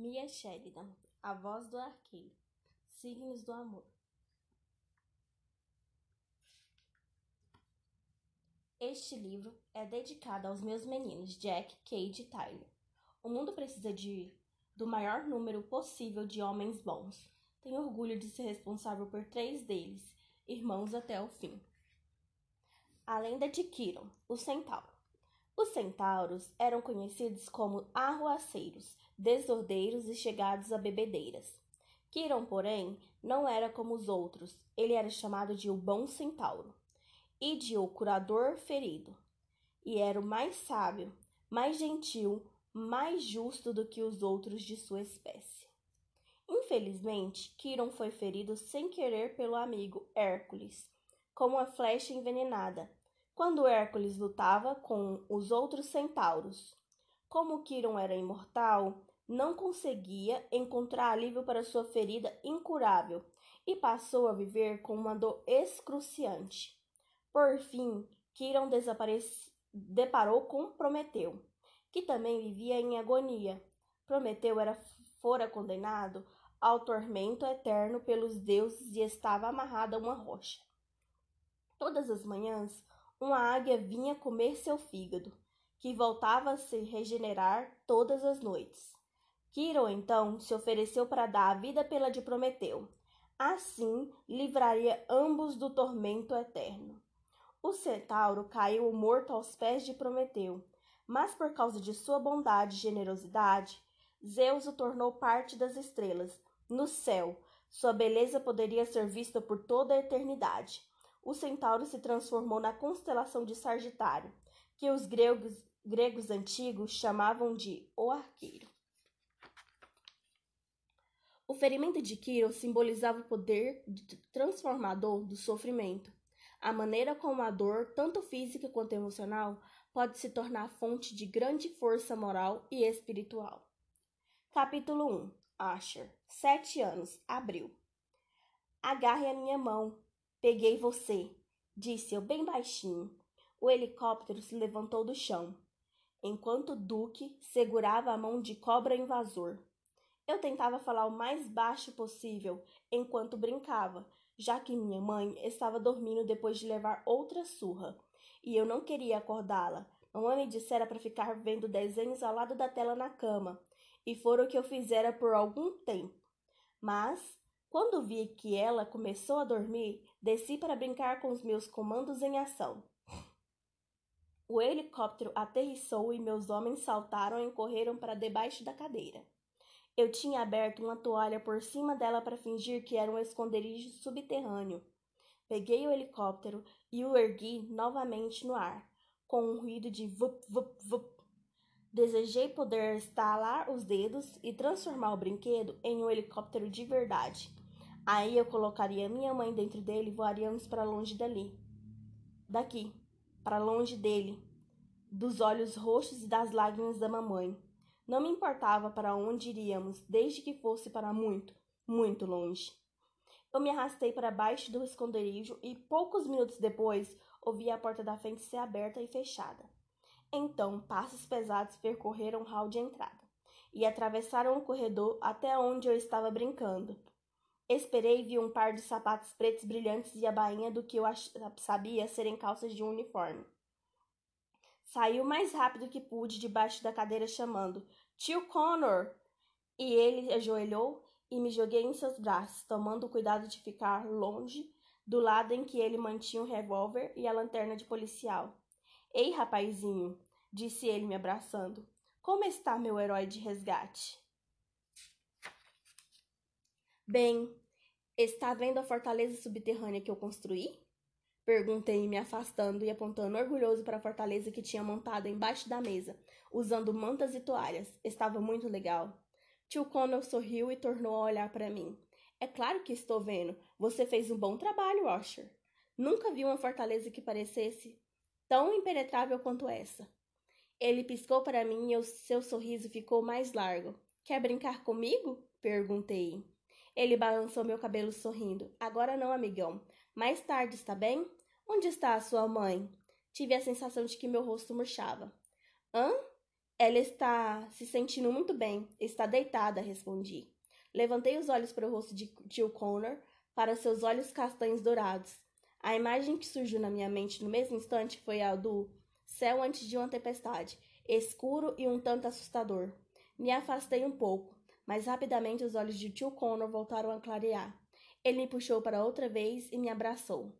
Mia Sheridan, A Voz do Arqueiro, Signos do Amor. Este livro é dedicado aos meus meninos Jack, Kate e Tyler. O mundo precisa de do maior número possível de homens bons. Tenho orgulho de ser responsável por três deles, irmãos até o fim. A lenda de Kiron, o centauro. Os centauros eram conhecidos como arruaceiros, desordeiros e chegados a bebedeiras. Kiron, porém, não era como os outros. Ele era chamado de o bom centauro e de o curador ferido. E era o mais sábio, mais gentil, mais justo do que os outros de sua espécie. Infelizmente, Kiron foi ferido sem querer pelo amigo Hércules, com uma flecha envenenada, quando Hércules lutava com os outros centauros. Como Quiron era imortal, não conseguia encontrar alívio para sua ferida incurável e passou a viver com uma dor excruciante. Por fim, Quiron deparou com Prometeu, que também vivia em agonia. Prometeu era fora condenado ao tormento eterno pelos deuses e estava amarrado a uma rocha. Todas as manhãs, uma águia vinha comer seu fígado, que voltava a se regenerar todas as noites. Quiro então se ofereceu para dar a vida pela de Prometeu. Assim livraria ambos do tormento eterno. O centauro caiu morto aos pés de Prometeu, mas por causa de sua bondade e generosidade, Zeus o tornou parte das estrelas. No céu, sua beleza poderia ser vista por toda a eternidade o centauro se transformou na constelação de Sagitário, que os gregos, gregos antigos chamavam de o arqueiro. O ferimento de Quiro simbolizava o poder transformador do sofrimento. A maneira como a dor, tanto física quanto emocional, pode se tornar fonte de grande força moral e espiritual. Capítulo 1 Asher, sete anos, abril. Agarre a minha mão, Peguei você, disse eu bem baixinho. O helicóptero se levantou do chão, enquanto Duque segurava a mão de cobra invasor. Eu tentava falar o mais baixo possível enquanto brincava, já que minha mãe estava dormindo depois de levar outra surra, e eu não queria acordá-la. Mamãe me dissera para ficar vendo desenhos ao lado da tela na cama, e foi o que eu fizera por algum tempo. Mas quando vi que ela começou a dormir, desci para brincar com os meus comandos em ação. O helicóptero aterrissou e meus homens saltaram e correram para debaixo da cadeira. Eu tinha aberto uma toalha por cima dela para fingir que era um esconderijo subterrâneo. Peguei o helicóptero e o ergui novamente no ar, com um ruído de vup, vup, vup. Desejei poder estalar os dedos e transformar o brinquedo em um helicóptero de verdade. Aí eu colocaria minha mãe dentro dele e voaríamos para longe dali. Daqui, para longe dele, dos olhos roxos e das lágrimas da mamãe. Não me importava para onde iríamos, desde que fosse para muito, muito longe. Eu me arrastei para baixo do esconderijo e poucos minutos depois ouvi a porta da frente ser aberta e fechada. Então, passos pesados percorreram o hall de entrada e atravessaram o corredor até onde eu estava brincando. Esperei e vi um par de sapatos pretos brilhantes e a bainha do que eu sabia serem calças de um uniforme. Saí o mais rápido que pude debaixo da cadeira chamando Tio Connor! E ele ajoelhou e me joguei em seus braços, tomando cuidado de ficar longe do lado em que ele mantinha o revólver e a lanterna de policial. Ei, rapazinho, disse ele me abraçando. Como está meu herói de resgate? Bem, está vendo a fortaleza subterrânea que eu construí? Perguntei, me afastando e apontando orgulhoso para a fortaleza que tinha montado embaixo da mesa, usando mantas e toalhas. Estava muito legal. Tio Connell sorriu e tornou a olhar para mim. É claro que estou vendo. Você fez um bom trabalho, Washer. Nunca vi uma fortaleza que parecesse tão impenetrável quanto essa. Ele piscou para mim e o seu sorriso ficou mais largo. Quer brincar comigo? Perguntei. Ele balançou meu cabelo sorrindo. Agora não, amigão. Mais tarde, está bem? Onde está a sua mãe? Tive a sensação de que meu rosto murchava. Hã? Ela está se sentindo muito bem. Está deitada, respondi. Levantei os olhos para o rosto de tio Connor, para seus olhos castanhos dourados. A imagem que surgiu na minha mente no mesmo instante foi a do céu antes de uma tempestade, escuro e um tanto assustador. Me afastei um pouco, mas rapidamente os olhos de tio Connor voltaram a clarear. Ele me puxou para outra vez e me abraçou.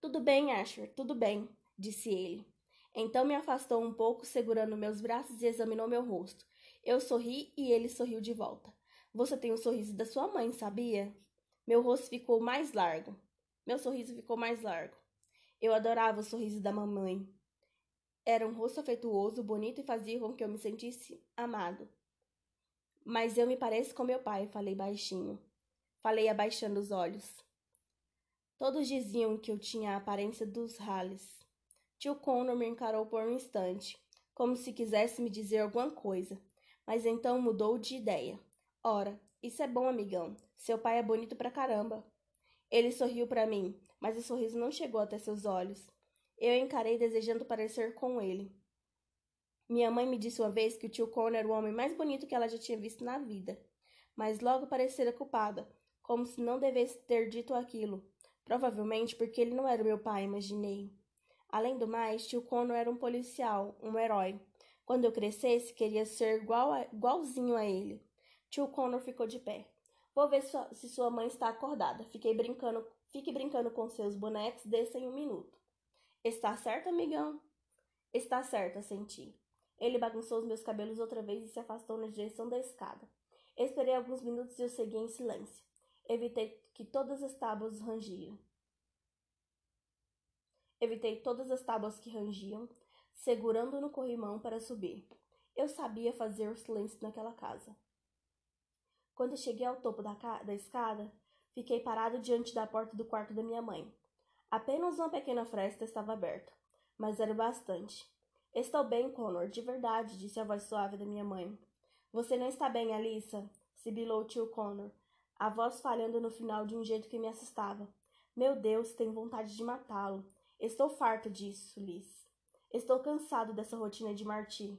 Tudo bem, Asher, tudo bem, disse ele. Então me afastou um pouco, segurando meus braços e examinou meu rosto. Eu sorri e ele sorriu de volta. Você tem o sorriso da sua mãe, sabia? Meu rosto ficou mais largo. Meu sorriso ficou mais largo. Eu adorava o sorriso da mamãe. Era um rosto afetuoso, bonito e fazia com que eu me sentisse amado. Mas eu me pareço com meu pai, falei baixinho. Falei abaixando os olhos. Todos diziam que eu tinha a aparência dos Halles. Tio Connor me encarou por um instante, como se quisesse me dizer alguma coisa, mas então mudou de ideia. Ora, isso é bom, amigão. Seu pai é bonito pra caramba. Ele sorriu para mim, mas o sorriso não chegou até seus olhos. Eu encarei desejando parecer com ele. Minha mãe me disse uma vez que o tio Connor era o homem mais bonito que ela já tinha visto na vida, mas logo parecera culpada, como se não devesse ter dito aquilo. Provavelmente porque ele não era meu pai, imaginei. Além do mais, tio Cono era um policial, um herói. Quando eu crescesse, queria ser igual a, igualzinho a ele. Tio Connor ficou de pé. Vou ver se sua mãe está acordada. Fiquei brincando, fique brincando com seus bonecos, desça em um minuto. Está certo, amigão? Está certo, senti. Ele bagunçou os meus cabelos outra vez e se afastou na direção da escada. Esperei alguns minutos e eu segui em silêncio. Evitei que todas as tábuas rangiam. Evitei todas as tábuas que rangiam, segurando no corrimão para subir. Eu sabia fazer o silêncio naquela casa. Quando cheguei ao topo da, da escada, fiquei parado diante da porta do quarto da minha mãe. Apenas uma pequena fresta estava aberta, mas era bastante. Estou bem, Connor, de verdade, disse a voz suave da minha mãe. Você não está bem, Alissa? sibilou tio Connor, a voz falhando no final de um jeito que me assustava. Meu Deus, tenho vontade de matá-lo. Estou farto disso, Liz. Estou cansado dessa rotina de Marty.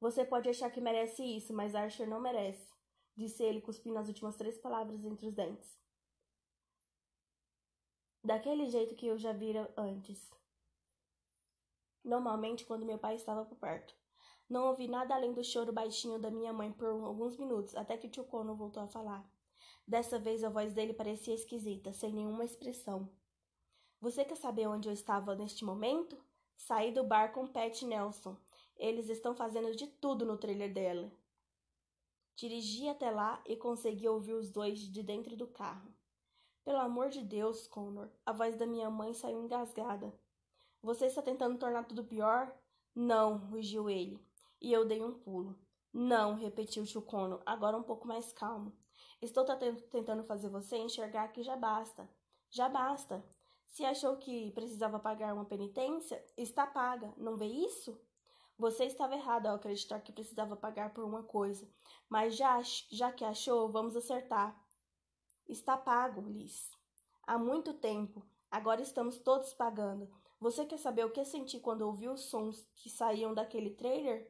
Você pode achar que merece isso, mas Archer não merece, disse ele, cuspindo as últimas três palavras entre os dentes. Daquele jeito que eu já vira antes. Normalmente, quando meu pai estava por perto. Não ouvi nada além do choro baixinho da minha mãe por alguns minutos, até que tio Cono voltou a falar. Dessa vez a voz dele parecia esquisita, sem nenhuma expressão. Você quer saber onde eu estava neste momento? Saí do bar com Pat Nelson. Eles estão fazendo de tudo no trailer dela. Dirigi até lá e consegui ouvir os dois de dentro do carro. Pelo amor de Deus, Connor, a voz da minha mãe saiu engasgada. Você está tentando tornar tudo pior? Não, rugiu ele. E eu dei um pulo. Não, repetiu tio Connor, agora um pouco mais calmo. Estou tentando fazer você enxergar que já basta. Já basta. Se achou que precisava pagar uma penitência, está paga. Não vê isso? Você estava errado ao acreditar que precisava pagar por uma coisa, mas já, já que achou, vamos acertar. Está pago, Liz. Há muito tempo. Agora estamos todos pagando. Você quer saber o que senti quando ouvi os sons que saíam daquele trailer?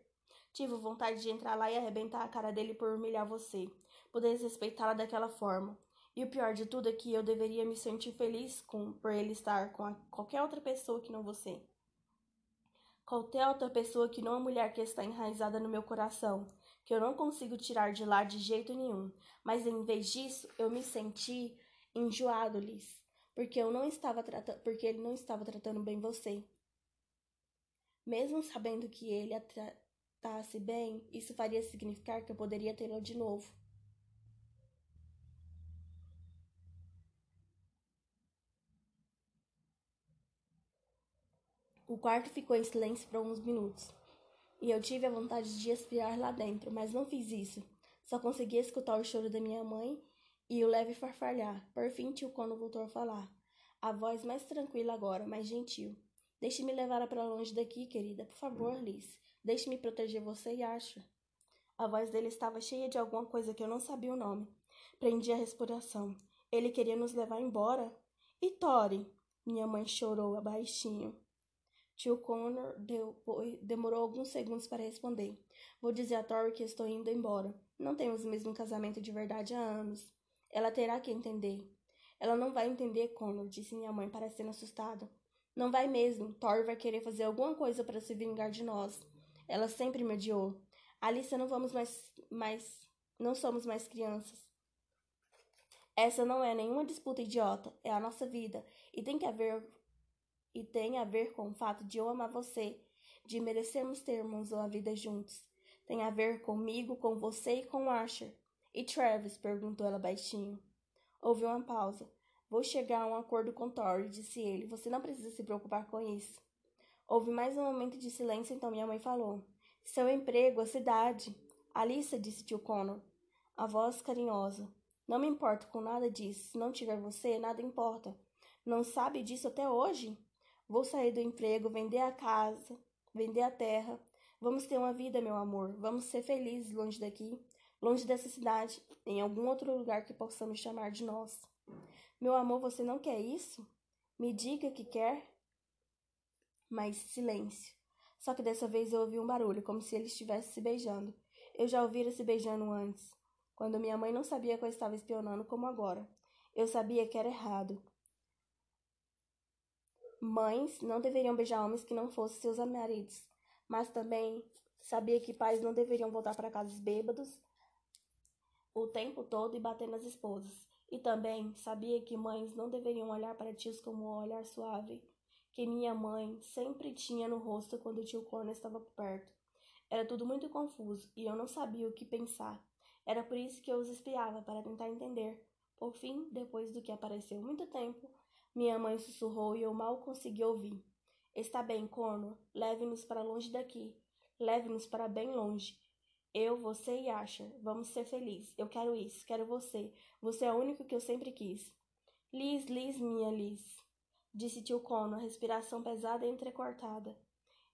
Tive vontade de entrar lá e arrebentar a cara dele por humilhar você, por desrespeitá-la daquela forma. E o pior de tudo é que eu deveria me sentir feliz com, por ele estar com qualquer outra pessoa que não você. Qualquer outra pessoa que não a mulher que está enraizada no meu coração, que eu não consigo tirar de lá de jeito nenhum. Mas em vez disso, eu me senti enjoado, Liz, porque eu não estava tratando, porque ele não estava tratando bem você. Mesmo sabendo que ele a tratasse bem, isso faria significar que eu poderia tê-lo de novo. O quarto ficou em silêncio por alguns minutos, e eu tive a vontade de espiar lá dentro, mas não fiz isso. Só consegui escutar o choro da minha mãe e o leve farfalhar. Por fim, tio Cono voltou a falar. A voz mais tranquila agora, mais gentil. Deixe-me levar para longe daqui, querida. Por favor, Liz. Deixe-me proteger você e acha. A voz dele estava cheia de alguma coisa que eu não sabia o nome. Prendi a respiração. Ele queria nos levar embora. E Tori? Minha mãe chorou baixinho. Tio Connor demorou alguns segundos para responder. Vou dizer a Tori que estou indo embora. Não temos mesmo casamento de verdade há anos. Ela terá que entender. Ela não vai entender, Connor, disse minha mãe, parecendo assustada. Não vai mesmo. Thor vai querer fazer alguma coisa para se vingar de nós. Ela sempre me odiou. Alice, não vamos mais, mais. Não somos mais crianças. Essa não é nenhuma disputa idiota. É a nossa vida. E tem que haver e tem a ver com o fato de eu amar você, de merecermos termos uma vida juntos. Tem a ver comigo, com você e com Asher. E Travis? perguntou ela baixinho. Houve uma pausa. Vou chegar a um acordo com Tori, disse ele. Você não precisa se preocupar com isso. Houve mais um momento de silêncio, então minha mãe falou. Seu emprego, a cidade. Alissa, disse tio Connor. A voz carinhosa. Não me importo com nada disso. Se não tiver você, nada importa. Não sabe disso até hoje? Vou sair do emprego, vender a casa, vender a terra. Vamos ter uma vida, meu amor. Vamos ser felizes longe daqui, longe dessa cidade, em algum outro lugar que possamos chamar de nós. Meu amor, você não quer isso? Me diga que quer. Mas silêncio. Só que dessa vez eu ouvi um barulho, como se eles estivessem se beijando. Eu já ouvira se beijando antes, quando minha mãe não sabia que eu estava espionando como agora. Eu sabia que era errado. Mães não deveriam beijar homens que não fossem seus maridos, mas também sabia que pais não deveriam voltar para casa bêbados o tempo todo e bater nas esposas. E também sabia que mães não deveriam olhar para tios como um olhar suave que minha mãe sempre tinha no rosto quando o tio Connor estava perto. Era tudo muito confuso e eu não sabia o que pensar. Era por isso que eu os espiava, para tentar entender. Por fim, depois do que apareceu muito tempo, minha mãe sussurrou e eu mal consegui ouvir. Está bem, Corno. Leve-nos para longe daqui. Leve-nos para bem longe. Eu, você e Asher. Vamos ser felizes. Eu quero isso. Quero você. Você é o único que eu sempre quis. Liz, Liz, minha Liz. Disse tio Corno, respiração pesada e entrecortada.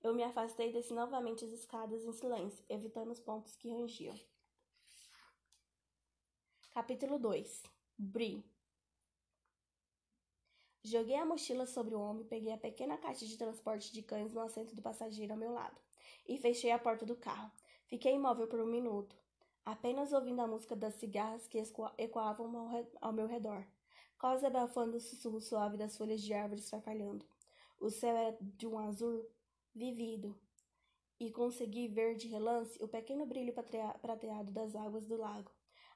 Eu me afastei e desci novamente as escadas em silêncio, evitando os pontos que rangiam. Capítulo 2 Bri Joguei a mochila sobre o ombro, peguei a pequena caixa de transporte de cães no assento do passageiro ao meu lado e fechei a porta do carro. Fiquei imóvel por um minuto, apenas ouvindo a música das cigarras que ecoavam ao, meu redor, quase abafando o sussurro suave das folhas de árvores farfalhando. O céu era de um azul vivido, e consegui ver de relance o pequeno brilho prateado das águas do lago,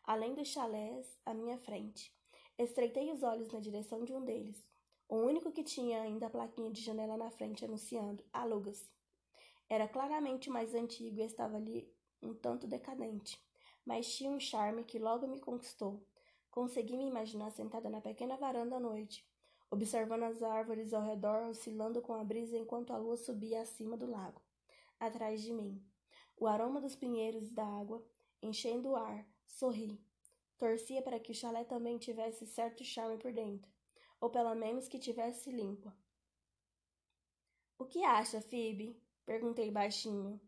além dos chalés à minha frente. Estreitei os olhos na direção de um deles. O único que tinha ainda a plaquinha de janela na frente anunciando aluga-se. Era claramente mais antigo e estava ali um tanto decadente, mas tinha um charme que logo me conquistou. Consegui me imaginar sentada na pequena varanda à noite, observando as árvores ao redor oscilando com a brisa enquanto a lua subia acima do lago, atrás de mim. O aroma dos pinheiros da água, enchendo o ar, sorri. Torcia para que o chalé também tivesse certo charme por dentro ou pelo menos que tivesse limpa. O que acha, Phoebe? Perguntei baixinho.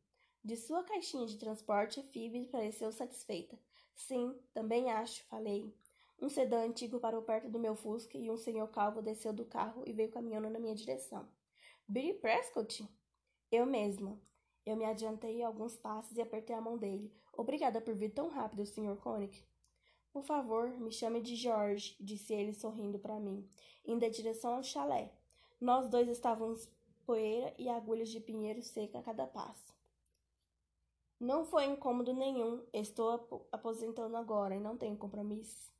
De sua caixinha de transporte, Phoebe pareceu satisfeita. Sim, também acho, falei. Um sedã antigo parou perto do meu Fusca e um senhor calvo desceu do carro e veio caminhando na minha direção. Billy Prescott? Eu mesma. Eu me adiantei alguns passos e apertei a mão dele. Obrigada por vir tão rápido, Sr. Koenig. Por favor, me chame de Jorge, disse ele sorrindo para mim, indo em direção ao chalé. Nós dois estávamos poeira e agulhas de pinheiro seca a cada passo. Não foi incômodo nenhum. Estou aposentando agora e não tenho compromisso.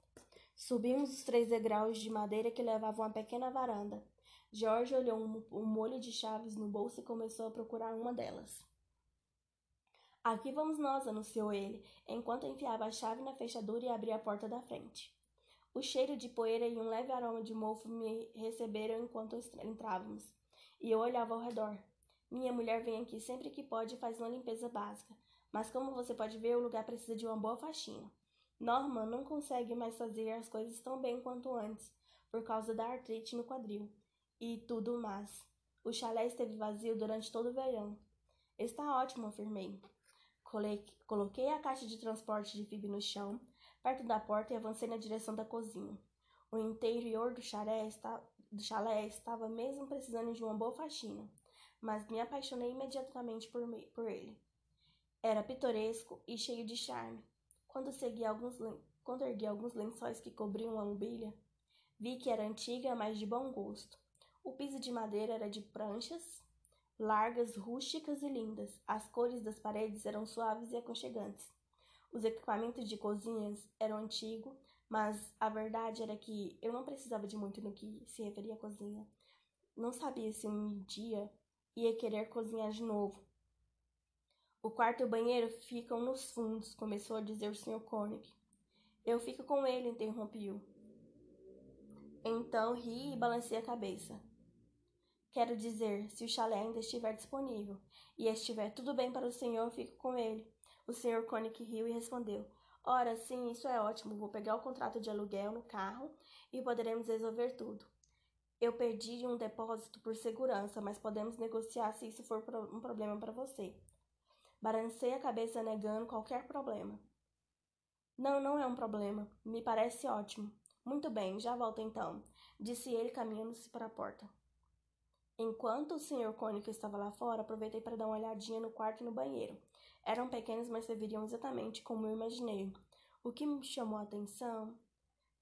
Subimos os três degraus de madeira que levavam à pequena varanda. Jorge olhou um molho de chaves no bolso e começou a procurar uma delas. Aqui vamos nós, anunciou ele, enquanto enfiava a chave na fechadura e abria a porta da frente. O cheiro de poeira e um leve aroma de mofo me receberam enquanto entrávamos, e eu olhava ao redor. Minha mulher vem aqui sempre que pode e faz uma limpeza básica, mas como você pode ver, o lugar precisa de uma boa faxina. Norman não consegue mais fazer as coisas tão bem quanto antes, por causa da artrite no quadril. E tudo mais. O chalé esteve vazio durante todo o verão. Está ótimo, afirmei. Coloquei a caixa de transporte de Phoebe no chão, perto da porta, e avancei na direção da cozinha. O interior do chalé, está, do chalé estava mesmo precisando de uma boa faxina. mas me apaixonei imediatamente por, me, por ele. Era pitoresco e cheio de charme. Quando, segui alguns, quando ergui alguns lençóis que cobriam a mobília, vi que era antiga, mas de bom gosto. O piso de madeira era de pranchas, largas, rústicas e lindas. As cores das paredes eram suaves e aconchegantes. Os equipamentos de cozinhas eram antigos, mas a verdade era que eu não precisava de muito no que se referia à cozinha. Não sabia se um dia ia querer cozinhar de novo. O quarto e o banheiro ficam nos fundos, começou a dizer o Sr. Koenig. Eu fico com ele, interrompiu. Então ri e balancei a cabeça. Quero dizer, se o chalé ainda estiver disponível e estiver tudo bem para o senhor, fico com ele. O senhor Koenig riu e respondeu: Ora, sim, isso é ótimo. Vou pegar o contrato de aluguel no carro e poderemos resolver tudo. Eu perdi um depósito por segurança, mas podemos negociar se isso for um problema para você. Balancei a cabeça negando qualquer problema. Não, não é um problema. Me parece ótimo. Muito bem, já volto então, disse ele caminhando-se para a porta. Enquanto o Sr. Cônico estava lá fora, aproveitei para dar uma olhadinha no quarto e no banheiro. Eram pequenos, mas serviriam exatamente como eu imaginei. O que me chamou a atenção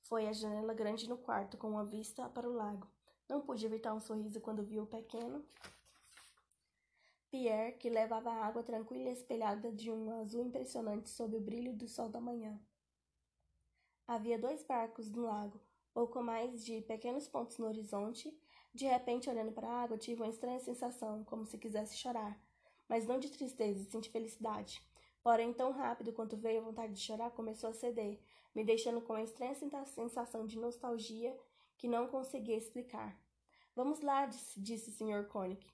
foi a janela grande no quarto, com uma vista para o lago. Não pude evitar um sorriso quando vi o pequeno Pierre, que levava a água tranquila e espelhada de um azul impressionante sob o brilho do sol da manhã. Havia dois barcos no lago, pouco mais de pequenos pontos no horizonte, de repente, olhando para a água, tive uma estranha sensação, como se quisesse chorar, mas não de tristeza, sim de felicidade. Porém, tão rápido quanto veio a vontade de chorar, começou a ceder, me deixando com uma estranha sensação de nostalgia que não conseguia explicar. Vamos lá, disse, disse o Sr. Koenig.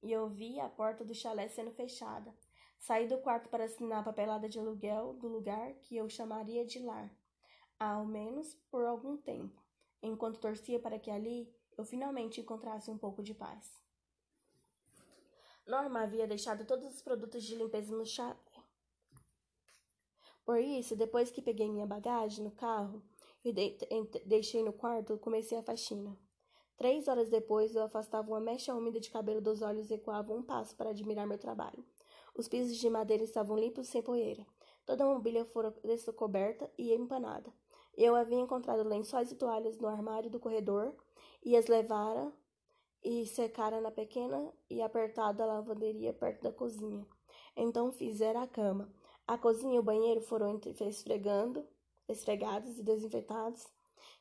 E eu vi a porta do chalé sendo fechada. Saí do quarto para assinar a papelada de aluguel do lugar que eu chamaria de lar, ao menos por algum tempo, enquanto torcia para que ali eu finalmente encontrasse um pouco de paz. Norma havia deixado todos os produtos de limpeza no chalé. Por isso, depois que peguei minha bagagem no carro e deixei no quarto, comecei a faxina. Três horas depois, eu afastava uma mecha úmida de cabelo dos olhos e recuava um passo para admirar meu trabalho. Os pisos de madeira estavam limpos sem poeira. Toda a mobília fora descoberta e empanada. Eu havia encontrado lençóis e toalhas no armário do corredor e as levara e secara na pequena e apertada lavanderia perto da cozinha. Então fizera a cama. A cozinha e o banheiro foram esfregando, esfregados e desinfetados,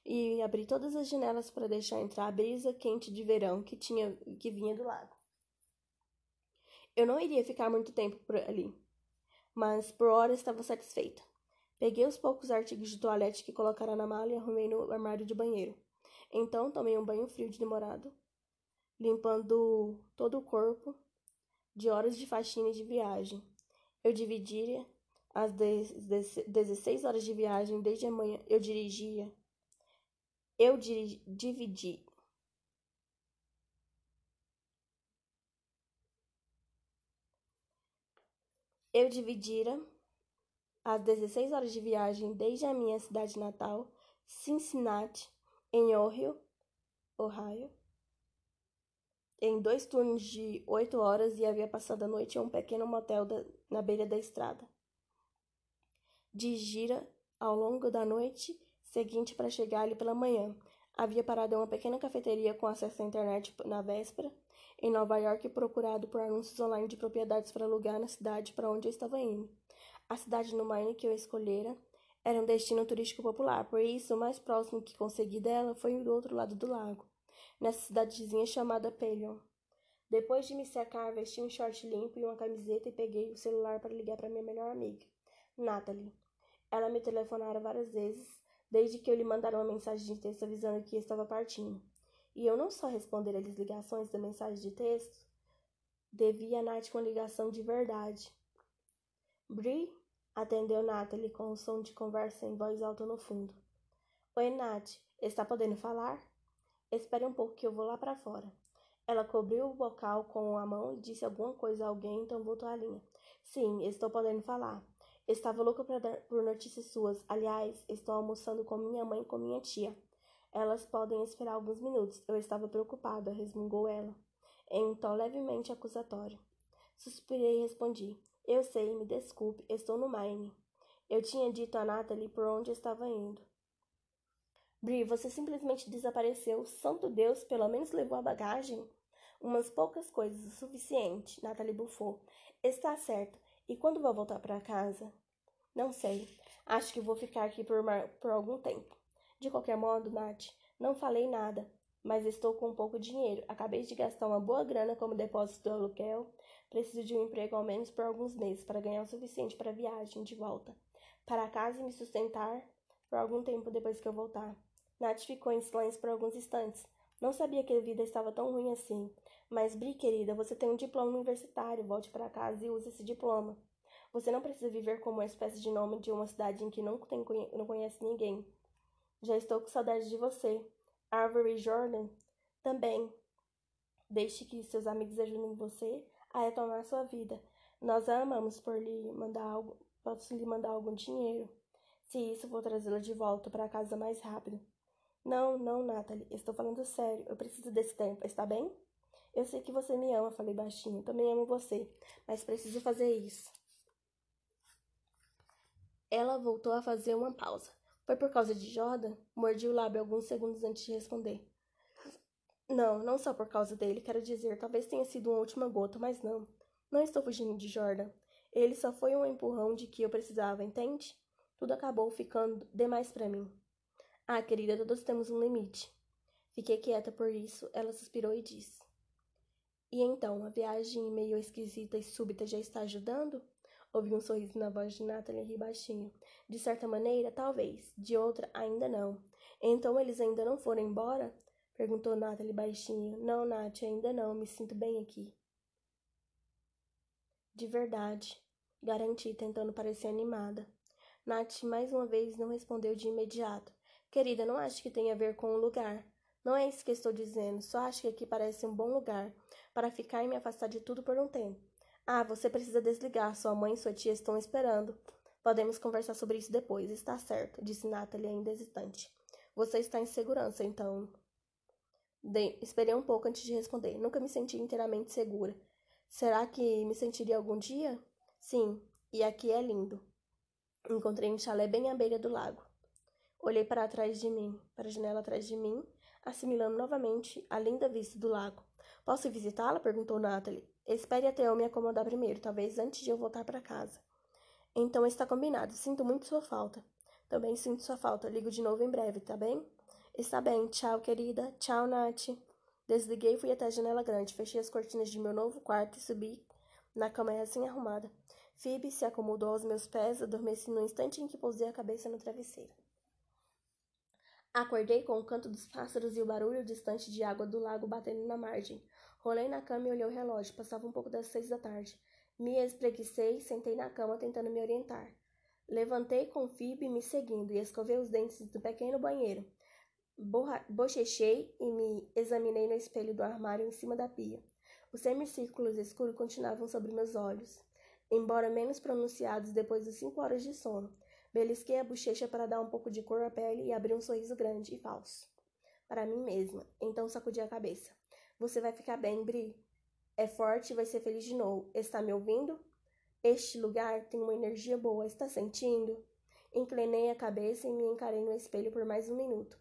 e abri todas as janelas para deixar entrar a brisa quente de verão que tinha que vinha do lago. Eu não iria ficar muito tempo por ali, mas por hora estava satisfeita. Peguei os poucos artigos de toalete que colocara na mala e arrumei no armário de banheiro. Então tomei um banho frio de demorado, limpando todo o corpo de horas de faxina e de viagem. Eu dividia as 16 horas de viagem desde a manhã. Eu dirigia. Eu diri, dividi. Eu dividira as 16 horas de viagem desde a minha cidade natal, Cincinnati, em Ohio, Ohio, em dois turnos de oito horas e havia passado a noite em um pequeno motel da, na beira da estrada. De gira ao longo da noite seguinte para chegar ali pela manhã. Havia parado em uma pequena cafeteria com acesso à internet na véspera, em Nova York, procurado por anúncios online de propriedades para alugar na cidade para onde eu estava indo. A cidade no Maine que eu escolhera era um destino turístico popular, por isso o mais próximo que consegui dela foi do outro lado do lago, nessa cidadezinha chamada Pelion. Depois de me secar, vesti um short limpo e uma camiseta e peguei o celular para ligar para minha melhor amiga, Natalie. Ela me telefonara várias vezes, desde que eu lhe mandara uma mensagem de texto avisando que estava partindo. E eu não só responder às ligações da mensagem de texto, devia a Nath uma ligação de verdade. Brie Atendeu Natalie com um som de conversa em voz alta no fundo. Oi, Nath. Está podendo falar? Espere um pouco que eu vou lá para fora. Ela cobriu o bocal com a mão e disse alguma coisa a alguém, então voltou à linha. Sim, estou podendo falar. Estava louca por notícias suas. Aliás, estou almoçando com minha mãe e com minha tia. Elas podem esperar alguns minutos. Eu estava preocupada, resmungou ela. em um tom levemente acusatório. Suspirei e respondi: Eu sei, me desculpe, estou no Maine. Eu tinha dito a Natalie por onde estava indo. Bri, você simplesmente desapareceu. Santo Deus, pelo menos levou a bagagem? Umas poucas coisas, o suficiente, Natalie bufou. Está certo. E quando vou voltar para casa? Não sei. Acho que vou ficar aqui por, por algum tempo. De qualquer modo, Nath, não falei nada, mas estou com pouco dinheiro. Acabei de gastar uma boa grana como depósito do aluguel. Preciso de um emprego ao menos por alguns meses para ganhar o suficiente para a viagem de volta para casa e me sustentar por algum tempo depois que eu voltar. Nath ficou em silêncio por alguns instantes. Não sabia que a vida estava tão ruim assim. Mas, Bri, querida, você tem um diploma universitário. Volte para casa e use esse diploma. Você não precisa viver como uma espécie de nome de uma cidade em que não, tem, não conhece ninguém. Já estou com saudade de você. Avery Jordan também. Deixe que seus amigos ajudem você a retomar sua vida. Nós a amamos por lhe mandar algo, Posso lhe mandar algum dinheiro? Se isso, vou trazê-la de volta para casa mais rápido. Não, não, Natalie. Estou falando sério. Eu preciso desse tempo. Está bem? Eu sei que você me ama, falei baixinho. Também amo você. Mas preciso fazer isso. Ela voltou a fazer uma pausa. Foi por causa de Jordan? Mordi o lábio alguns segundos antes de responder. Não, não só por causa dele, quero dizer, talvez tenha sido uma última gota, mas não. Não estou fugindo de Jordan. Ele só foi um empurrão de que eu precisava, entende? Tudo acabou ficando demais para mim. Ah, querida, todos temos um limite. Fiquei quieta por isso, ela suspirou e disse. E então, a viagem meio esquisita e súbita já está ajudando? Ouvi um sorriso na voz de Natalie ri baixinho. De certa maneira, talvez. De outra, ainda não. Então eles ainda não foram embora? Perguntou Natalie baixinho. Não, Nath, ainda não. Me sinto bem aqui. De verdade, garanti, tentando parecer animada. Nath mais uma vez não respondeu de imediato. Querida, não acho que tenha a ver com o lugar. Não é isso que estou dizendo, só acho que aqui parece um bom lugar para ficar e me afastar de tudo por um tempo. Ah, você precisa desligar, sua mãe e sua tia estão esperando. Podemos conversar sobre isso depois, está certo, disse Natalie ainda hesitante. Você está em segurança, então. De... Esperei um pouco antes de responder. Nunca me senti inteiramente segura. Será que me sentiria algum dia? Sim, e aqui é lindo. Encontrei um chalé bem à beira do lago. Olhei para trás de mim, para a janela atrás de mim, assimilando novamente a linda vista do lago. Posso visitá-la? perguntou Natalie. Espere até eu me acomodar primeiro, talvez antes de eu voltar para casa. Então está combinado. Sinto muito sua falta. Também sinto sua falta. Ligo de novo em breve, tá bem? Está bem. Tchau, querida. Tchau, Nath. Desliguei e fui até a janela grande, fechei as cortinas de meu novo quarto e subi na cama assim arrumada. Phoebe se acomodou aos meus pés, adormeci no instante em que pousei a cabeça no travesseiro. Acordei com o canto dos pássaros e o barulho distante de água do lago batendo na margem. Rolei na cama e olhei o relógio. Passava um pouco das seis da tarde. Me espreguicei sentei na cama tentando me orientar. Levantei com Phoebe me seguindo e escovei os dentes do pequeno banheiro. Bochechei e me examinei no espelho do armário em cima da pia. Os semicírculos escuros continuavam sobre meus olhos, embora menos pronunciados depois de cinco horas de sono. Belisquei a bochecha para dar um pouco de cor à pele e abri um sorriso grande e falso. Para mim mesma. Então sacudi a cabeça. Você vai ficar bem, Bri. É forte e vai ser feliz de novo. Está me ouvindo? Este lugar tem uma energia boa. Está sentindo? Inclinei a cabeça e me encarei no espelho por mais um minuto.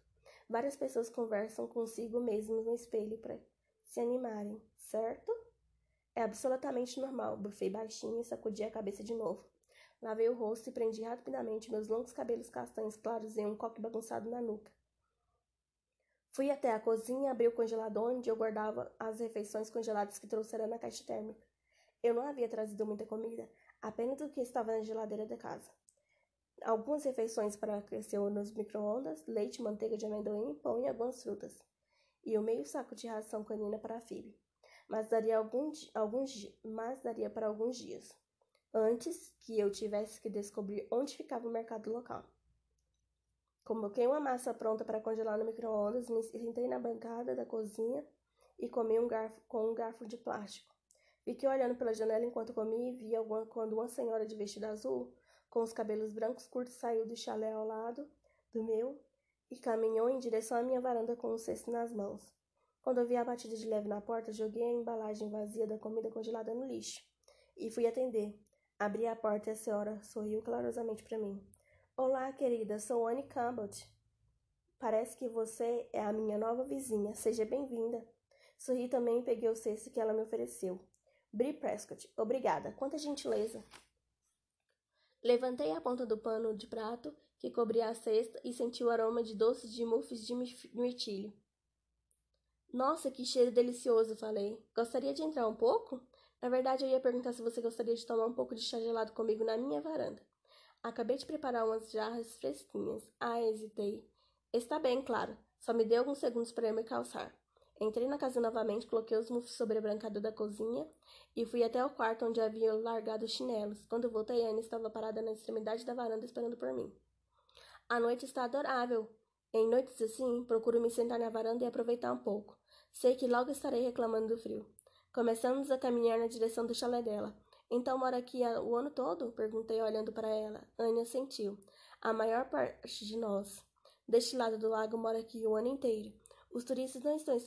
Várias pessoas conversam consigo mesmas no espelho para se animarem, certo? É absolutamente normal, bufei baixinho e sacudi a cabeça de novo. Lavei o rosto e prendi rapidamente meus longos cabelos castanhos claros em um coque bagunçado na nuca. Fui até a cozinha abri o congelador onde eu guardava as refeições congeladas que trouxera na caixa térmica. Eu não havia trazido muita comida, apenas o que estava na geladeira da casa algumas refeições para aquecer nos micro-ondas, leite, manteiga de amendoim, pão e algumas frutas. E o meio saco de ração canina para a Phoebe. Mas daria, algum, alguns, mas daria para alguns dias, antes que eu tivesse que descobrir onde ficava o mercado local. Coloquei uma massa pronta para congelar no micro-ondas, me sentei na bancada da cozinha e comi um garfo, com um garfo de plástico. Fiquei olhando pela janela enquanto comia e vi alguma, quando uma senhora de vestido azul com os cabelos brancos curtos, saiu do chalé ao lado do meu e caminhou em direção à minha varanda com um cesto nas mãos. Quando eu vi a batida de leve na porta, joguei a embalagem vazia da comida congelada no lixo e fui atender. Abri a porta e a senhora sorriu clarosamente para mim. Olá, querida, sou Anne Cabot. Parece que você é a minha nova vizinha. Seja bem-vinda. Sorri também e peguei o cesto que ela me ofereceu. Brie Prescott, obrigada. Quanta gentileza. Levantei a ponta do pano de prato que cobria a cesta e senti o aroma de doces de muffins de mirtilho. Nossa, que cheiro delicioso, falei. Gostaria de entrar um pouco? Na verdade, eu ia perguntar se você gostaria de tomar um pouco de chá gelado comigo na minha varanda. Acabei de preparar umas jarras fresquinhas. Ah, hesitei. Está bem, claro. Só me dê alguns segundos para eu me calçar. Entrei na casa novamente, coloquei os muffins sobre a brancada da cozinha e fui até o quarto onde havia largado os chinelos. Quando voltei, Anne estava parada na extremidade da varanda esperando por mim. A noite está adorável. Em noites assim, procuro me sentar na varanda e aproveitar um pouco. Sei que logo estarei reclamando do frio. Começamos a caminhar na direção do chalé dela. Então mora aqui o ano todo? Perguntei olhando para ela. Anya sentiu. A maior parte de nós, deste lado do lago, mora aqui o ano inteiro. Os turistas não estão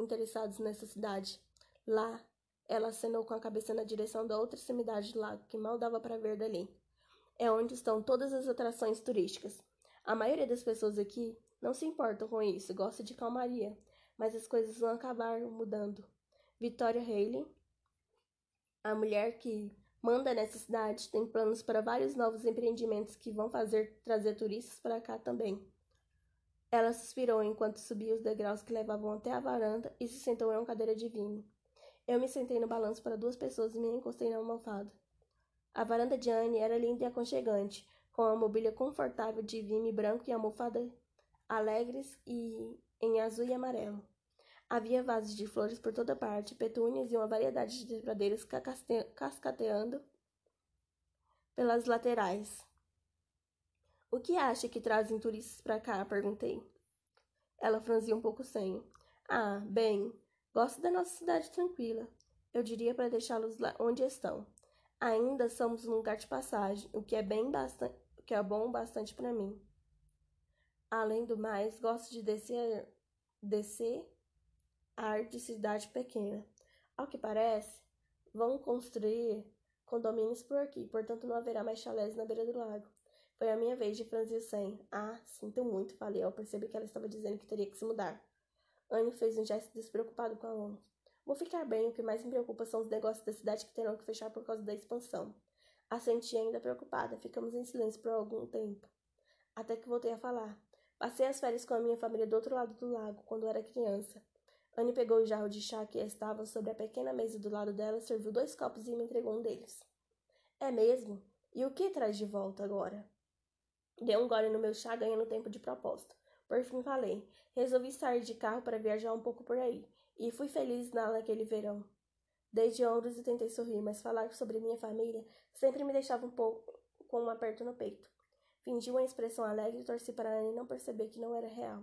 interessados nessa cidade. Lá, ela acenou com a cabeça na direção da outra extremidade do lago, que mal dava para ver dali. É onde estão todas as atrações turísticas. A maioria das pessoas aqui não se importam com isso, gosta de calmaria, mas as coisas vão acabar mudando. Victoria Haley, a mulher que manda nessa cidade, tem planos para vários novos empreendimentos que vão fazer trazer turistas para cá também. Ela suspirou enquanto subia os degraus que levavam até a varanda e se sentou em uma cadeira de vinho. Eu me sentei no balanço para duas pessoas e me encostei na almofada. A varanda de Anne era linda e aconchegante, com a mobília confortável de vinho branco e almofada alegres e em azul e amarelo. Havia vasos de flores por toda parte, petúnias e uma variedade de bradeiros cascateando pelas laterais. O que acha que trazem turistas para cá? perguntei. Ela franziu um pouco o senho. Ah, bem, gosto da nossa cidade tranquila. Eu diria para deixá-los lá onde estão. Ainda somos um lugar de passagem, o que é bem bastante, o que é bom bastante para mim. Além do mais, gosto de descer, descer ar de cidade pequena. Ao que parece, vão construir condomínios por aqui, portanto não haverá mais chalés na beira do lago. Foi a minha vez de franzir sem. Ah, sinto muito, falei ao perceber que ela estava dizendo que teria que se mudar. Anne fez um gesto despreocupado com a mão. Vou ficar bem, o que mais me preocupa são os negócios da cidade que terão que fechar por causa da expansão. Assenti ainda preocupada. Ficamos em silêncio por algum tempo. Até que voltei a falar. Passei as férias com a minha família do outro lado do lago, quando era criança. Anne pegou o jarro de chá que estava sobre a pequena mesa do lado dela, serviu dois copos e me entregou um deles. É mesmo? E o que traz de volta agora? Dei um gole no meu chá, ganhando tempo de propósito. Por fim falei. Resolvi sair de carro para viajar um pouco por aí. E fui feliz naquele verão. Dei de ombros e tentei sorrir, mas falar sobre minha família sempre me deixava um pouco com um aperto no peito. Fingi uma expressão alegre e torci para Anne não perceber que não era real.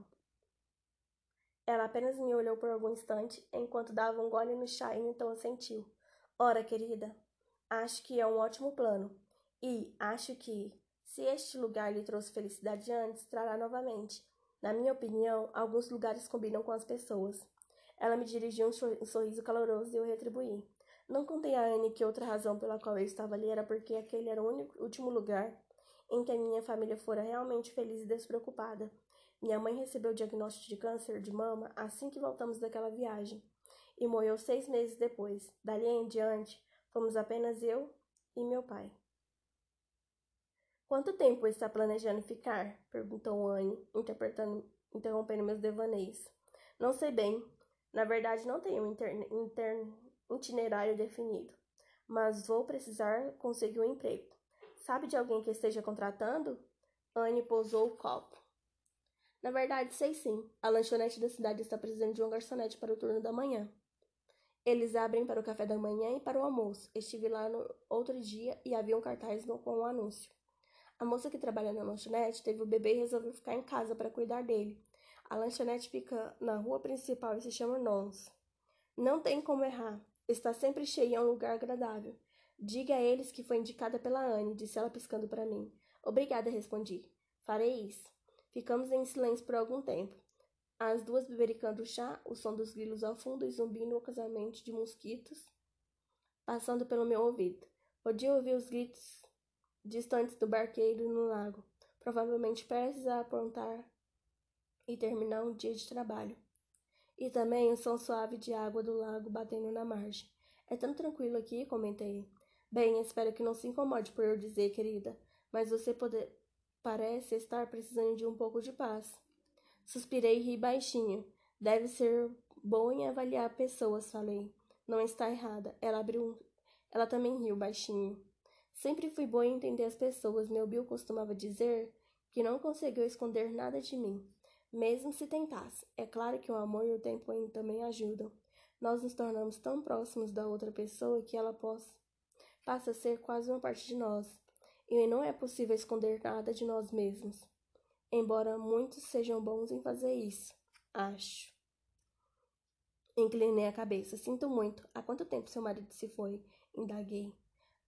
Ela apenas me olhou por algum instante, enquanto dava um gole no chá e então assentiu. Ora, querida, acho que é um ótimo plano. E acho que, se este lugar lhe trouxe felicidade antes, trará novamente. Na minha opinião, alguns lugares combinam com as pessoas. Ela me dirigiu um sorriso caloroso e eu retribuí. Não contei a Anne que outra razão pela qual eu estava ali era porque aquele era o único, último lugar em que a minha família fora realmente feliz e despreocupada. Minha mãe recebeu o diagnóstico de câncer de mama assim que voltamos daquela viagem e morreu seis meses depois. Dali em diante, fomos apenas eu e meu pai. Quanto tempo está planejando ficar? perguntou Anne, interrompendo meus devaneios. Não sei bem. Na verdade, não tenho um itinerário definido, mas vou precisar conseguir um emprego. Sabe de alguém que esteja contratando? Anne pousou o copo. Na verdade, sei sim. A lanchonete da cidade está precisando de um garçonete para o turno da manhã. Eles abrem para o café da manhã e para o almoço. Estive lá no outro dia e havia um cartaz com um anúncio. A moça que trabalha na lanchonete teve o bebê e resolveu ficar em casa para cuidar dele. A lanchonete fica na rua principal e se chama Nons. Não tem como errar. Está sempre cheia e é um lugar agradável. Diga a eles que foi indicada pela Anne, disse ela piscando para mim. Obrigada, respondi. Farei isso. Ficamos em silêncio por algum tempo. As duas bebericando chá, o som dos grilos ao fundo e zumbindo ocasionalmente de mosquitos passando pelo meu ouvido. Podia ouvir os gritos distantes do barqueiro no lago, provavelmente prestes a aprontar e terminar um dia de trabalho. E também o som suave de água do lago batendo na margem. É tão tranquilo aqui, comentei. Bem, espero que não se incomode por eu dizer, querida, mas você parece estar precisando de um pouco de paz. Suspirei e ri baixinho. Deve ser bom em avaliar pessoas, falei. Não está errada. Ela abriu. Ela também riu baixinho. Sempre fui boa em entender as pessoas. Meu Bill costumava dizer que não conseguiu esconder nada de mim, mesmo se tentasse. É claro que o amor e o tempo também ajudam. Nós nos tornamos tão próximos da outra pessoa que ela possa, passa a ser quase uma parte de nós. E não é possível esconder nada de nós mesmos. Embora muitos sejam bons em fazer isso, acho. Inclinei a cabeça. Sinto muito. Há quanto tempo seu marido se foi? Indaguei.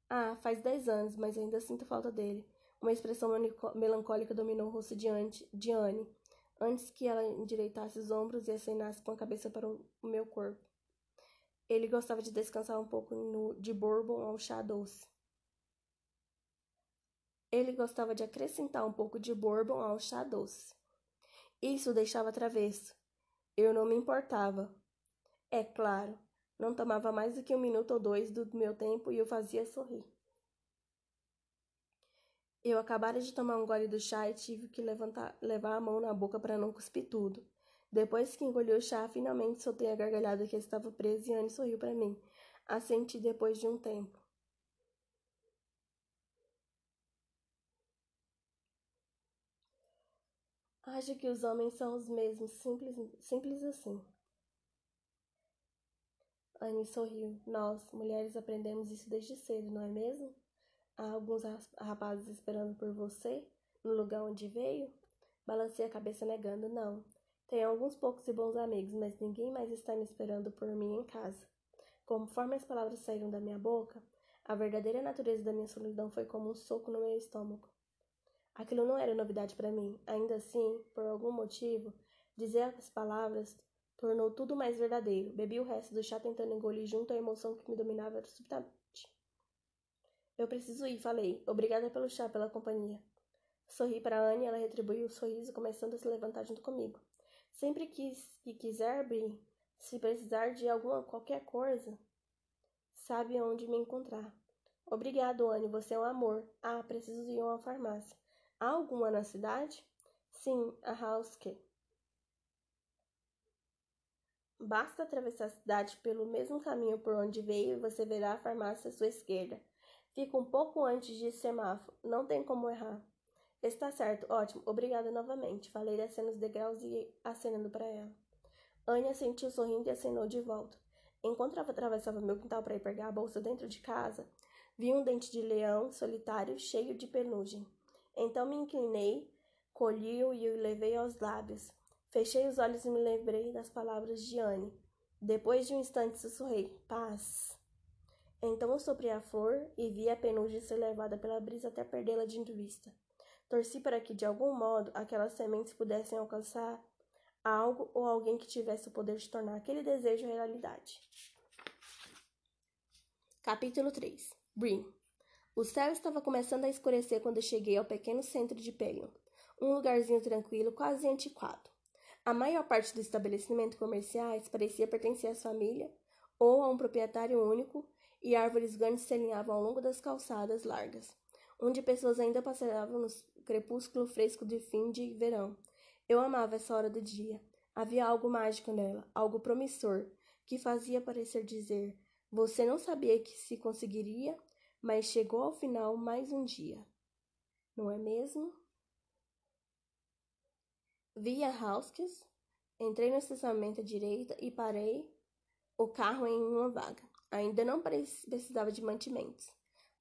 Ah, faz dez anos, mas ainda sinto falta dele. Uma expressão melancólica dominou o rosto de, Anne, antes que ela endireitasse os ombros e acenasse com a cabeça para o meu corpo. Ele gostava de descansar um pouco no, de bourbon ao chá doce. Ele gostava de acrescentar um pouco de bourbon ao chá doce. Isso deixava travesso. Eu não me importava. É claro, não tomava mais do que um minuto ou dois do meu tempo e o fazia sorrir. Eu acabara de tomar um gole do chá e tive que levantar, levar a mão na boca para não cuspir tudo. Depois que engoli o chá, finalmente soltei a gargalhada que estava presa e Anne sorriu para mim. Assenti depois de um tempo. Acho que os homens são os mesmos, simples, simples assim. Anne sorriu. Nós, mulheres, aprendemos isso desde cedo, não é mesmo? Há alguns rapazes esperando por você, no lugar onde veio? Balancei a cabeça negando. Não. Tenho alguns poucos e bons amigos, mas ninguém mais está me esperando por mim em casa. Conforme as palavras saíram da minha boca, a verdadeira natureza da minha solidão foi como um soco no meu estômago. Aquilo não era novidade para mim. Ainda assim, por algum motivo, dizer as palavras tornou tudo mais verdadeiro. Bebi o resto do chá tentando engolir junto à emoção que me dominava subitamente. Eu preciso ir, falei. Obrigada pelo chá, pela companhia. Sorri para Anne, ela retribuiu o sorriso, começando a se levantar junto comigo. Sempre quis, que quiser, Bri, se precisar de alguma qualquer coisa, sabe onde me encontrar. Obrigado, Anne, você é um amor. Ah, preciso ir a uma farmácia. Há alguma na cidade? Sim, a Hauske. Basta atravessar a cidade pelo mesmo caminho por onde veio e você verá a farmácia à sua esquerda. Fica um pouco antes de semáforo. Não tem como errar. Está certo, ótimo. Obrigada novamente. Falei descendo os degraus e acenando para ela. Anya sentiu sorrindo e acenou de volta. Enquanto atravessava meu quintal para ir pegar a bolsa dentro de casa, vi um dente de leão solitário cheio de penugem. Então me inclinei, colhi-o e o levei aos lábios. Fechei os olhos e me lembrei das palavras de Anne. Depois de um instante sussurrei: Paz. Então soprei a flor e vi a penugem ser levada pela brisa até perdê-la de vista. Torci para que, de algum modo, aquelas sementes pudessem alcançar algo ou alguém que tivesse o poder de tornar aquele desejo realidade. Capítulo 3 Brin O céu estava começando a escurecer quando cheguei ao pequeno centro de Pelion, um lugarzinho tranquilo, quase antiquado. A maior parte dos estabelecimentos comerciais parecia pertencer à família ou a um proprietário único, e árvores grandes se alinhavam ao longo das calçadas largas, onde pessoas ainda passeavam no crepúsculo fresco de fim de verão. Eu amava essa hora do dia. Havia algo mágico nela, algo promissor, que fazia parecer dizer: Você não sabia que se conseguiria, mas chegou ao final mais um dia. Não é mesmo? Vi a entrei no estacionamento à direita e parei o carro em uma vaga. Ainda não precisava de mantimentos,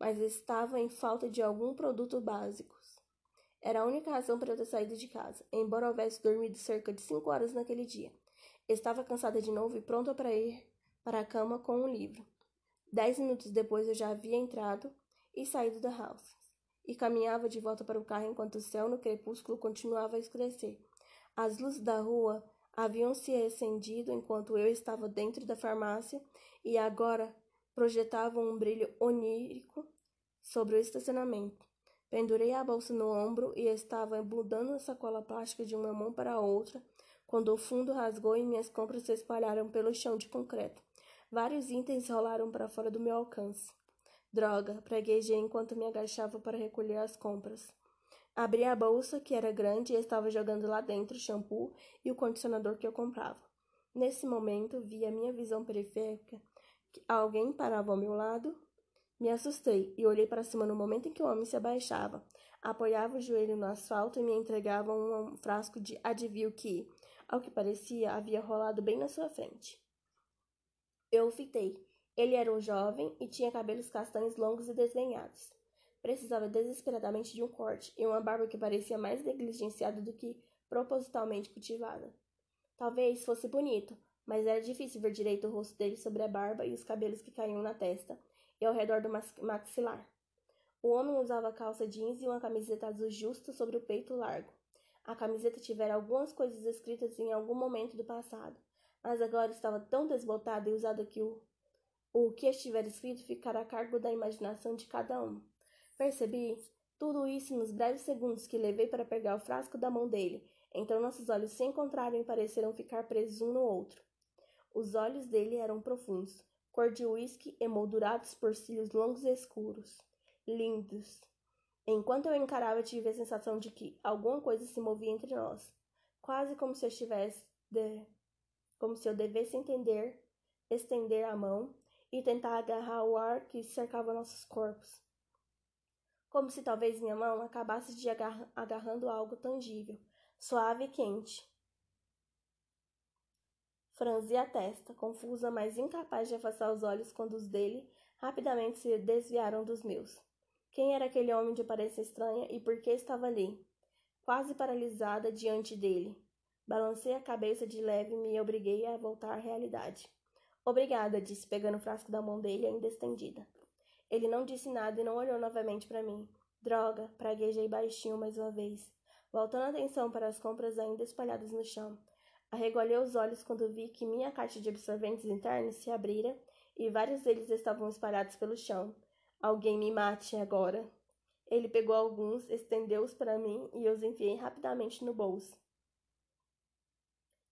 mas estava em falta de algum produto básico. Era a única razão para eu ter saído de casa, embora houvesse dormido cerca de cinco horas naquele dia. Estava cansada de novo e pronta para ir para a cama com um livro. Dez minutos depois eu já havia entrado e saído da house, e caminhava de volta para o carro enquanto o céu no crepúsculo continuava a escurecer. As luzes da rua haviam se recendido enquanto eu estava dentro da farmácia e agora projetavam um brilho onírico sobre o estacionamento. Pendurei a bolsa no ombro e estava mudando a sacola plástica de uma mão para a outra quando o fundo rasgou e minhas compras se espalharam pelo chão de concreto. Vários itens rolaram para fora do meu alcance. Droga, preguejei enquanto me agachava para recolher as compras. Abri a bolsa, que era grande, e estava jogando lá dentro o shampoo e o condicionador que eu comprava. Nesse momento, vi a minha visão periférica. Alguém parava ao meu lado. Me assustei e olhei para cima no momento em que o homem se abaixava, apoiava o joelho no asfalto e me entregava um frasco de advil que, ao que parecia, havia rolado bem na sua frente. Eu o fitei. Ele era um jovem e tinha cabelos castanhos longos e desdenhados. Precisava desesperadamente de um corte e uma barba que parecia mais negligenciada do que propositalmente cultivada. Talvez fosse bonito, mas era difícil ver direito o rosto dele sobre a barba e os cabelos que caíam na testa e ao redor do maxilar. O homem usava calça jeans e uma camiseta azul justa sobre o peito largo. A camiseta tivera algumas coisas escritas em algum momento do passado, mas agora estava tão desbotada e usada que o, o que estiver escrito ficara a cargo da imaginação de cada um. Percebi tudo isso nos breves segundos que levei para pegar o frasco da mão dele. Então nossos olhos se encontraram e pareceram ficar presos um no outro. Os olhos dele eram profundos, cor de uísque, emoldurados por cílios longos e escuros. Lindos, Enquanto eu encarava, tive a sensação de que alguma coisa se movia entre nós, quase como se eu estivesse de... como se eu devesse entender, estender a mão e tentar agarrar o ar que cercava nossos corpos. Como se talvez minha mão acabasse de agar... agarrando algo tangível, suave e quente. Franzi a testa, confusa, mas incapaz de afastar os olhos quando os dele rapidamente se desviaram dos meus. Quem era aquele homem de aparência estranha e por que estava ali? Quase paralisada diante dele. Balancei a cabeça de leve e me obriguei a voltar à realidade. Obrigada, disse, pegando o frasco da mão dele ainda estendida. Ele não disse nada e não olhou novamente para mim. Droga, praguejei baixinho mais uma vez, voltando a atenção para as compras ainda espalhadas no chão. Arregolhei os olhos quando vi que minha caixa de absorventes internos se abrira e vários deles estavam espalhados pelo chão. Alguém me mate agora. Ele pegou alguns, estendeu-os para mim e os enfiei rapidamente no bolso.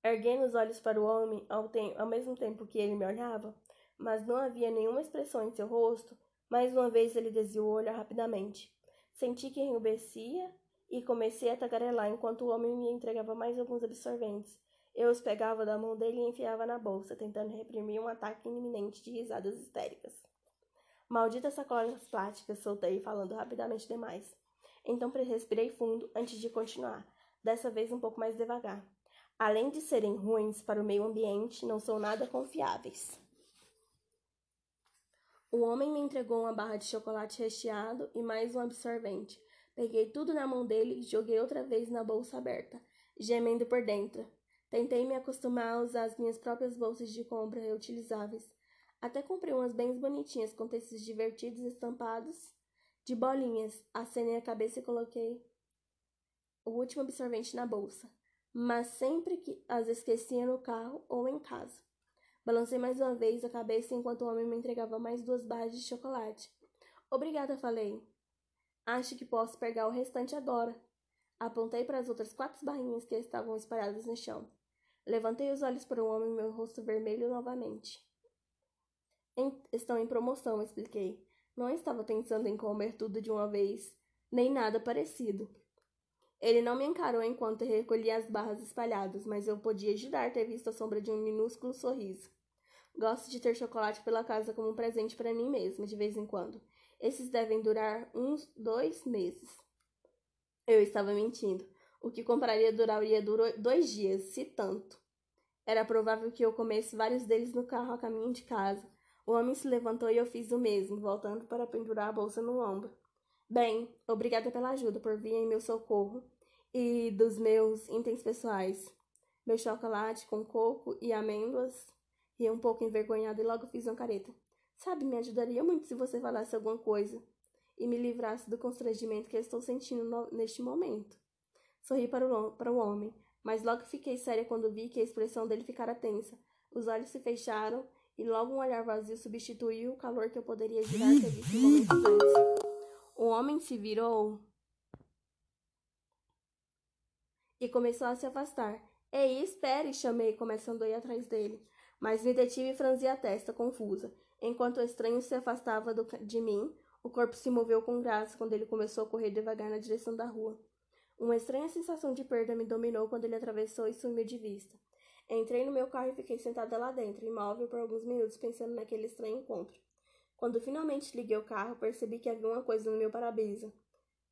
Erguendo os olhos para o homem ao, ao mesmo tempo que ele me olhava, mas não havia nenhuma expressão em seu rosto, mais uma vez ele desviou o olho rapidamente. Senti que enrubescia e comecei a tagarelar enquanto o homem me entregava mais alguns absorventes. Eu os pegava da mão dele e enfiava na bolsa, tentando reprimir um ataque iminente de risadas histéricas. Malditas sacolas plásticas, soltei, falando rapidamente demais. Então respirei fundo antes de continuar, dessa vez um pouco mais devagar. Além de serem ruins para o meio ambiente, não são nada confiáveis. O homem me entregou uma barra de chocolate recheado e mais um absorvente. Peguei tudo na mão dele e joguei outra vez na bolsa aberta, gemendo por dentro. Tentei me acostumar a usar as minhas próprias bolsas de compra reutilizáveis, até comprei umas bem bonitinhas com textos divertidos estampados de bolinhas. Acenei a cabeça e coloquei o último absorvente na bolsa, mas sempre que as esquecia no carro ou em casa. Balancei mais uma vez a cabeça enquanto o homem me entregava mais duas barras de chocolate. Obrigada, falei. Acho que posso pegar o restante agora. Apontei para as outras quatro barrinhas que estavam espalhadas no chão. Levantei os olhos para o homem, meu rosto vermelho novamente. Estão em promoção, expliquei. Não estava pensando em comer tudo de uma vez, nem nada parecido. Ele não me encarou enquanto recolhia as barras espalhadas, mas eu podia jurar ter visto a sombra de um minúsculo sorriso. Gosto de ter chocolate pela casa como um presente para mim mesma, de vez em quando. Esses devem durar uns dois meses. Eu estava mentindo. O que compraria duraria dois dias, se tanto. Era provável que eu comesse vários deles no carro a caminho de casa, o homem se levantou e eu fiz o mesmo, voltando para pendurar a bolsa no ombro. Bem, obrigada pela ajuda, por vir em meu socorro e dos meus itens pessoais. Meu chocolate com coco e amêndoas. Ri um pouco envergonhado e logo fiz uma careta. Sabe, me ajudaria muito se você falasse alguma coisa e me livrasse do constrangimento que estou sentindo no, neste momento. Sorri para o, para o homem. mas logo fiquei séria quando vi que a expressão dele ficara tensa. Os olhos se fecharam e logo um olhar vazio substituiu o calor que eu poderia jurar ter visto momentos antes. O homem se virou e começou a se afastar. Ei, espere! chamei, começando a ir atrás dele. Mas me detive e franzi a testa, confusa. Enquanto o estranho se afastava do, de mim, o corpo se moveu com graça quando ele começou a correr devagar na direção da rua. Uma estranha sensação de perda me dominou quando ele atravessou e sumiu de vista. Entrei no meu carro e fiquei sentada lá dentro, imóvel por alguns minutos, pensando naquele estranho encontro. Quando finalmente liguei o carro, percebi que havia uma coisa no meu para-brisa.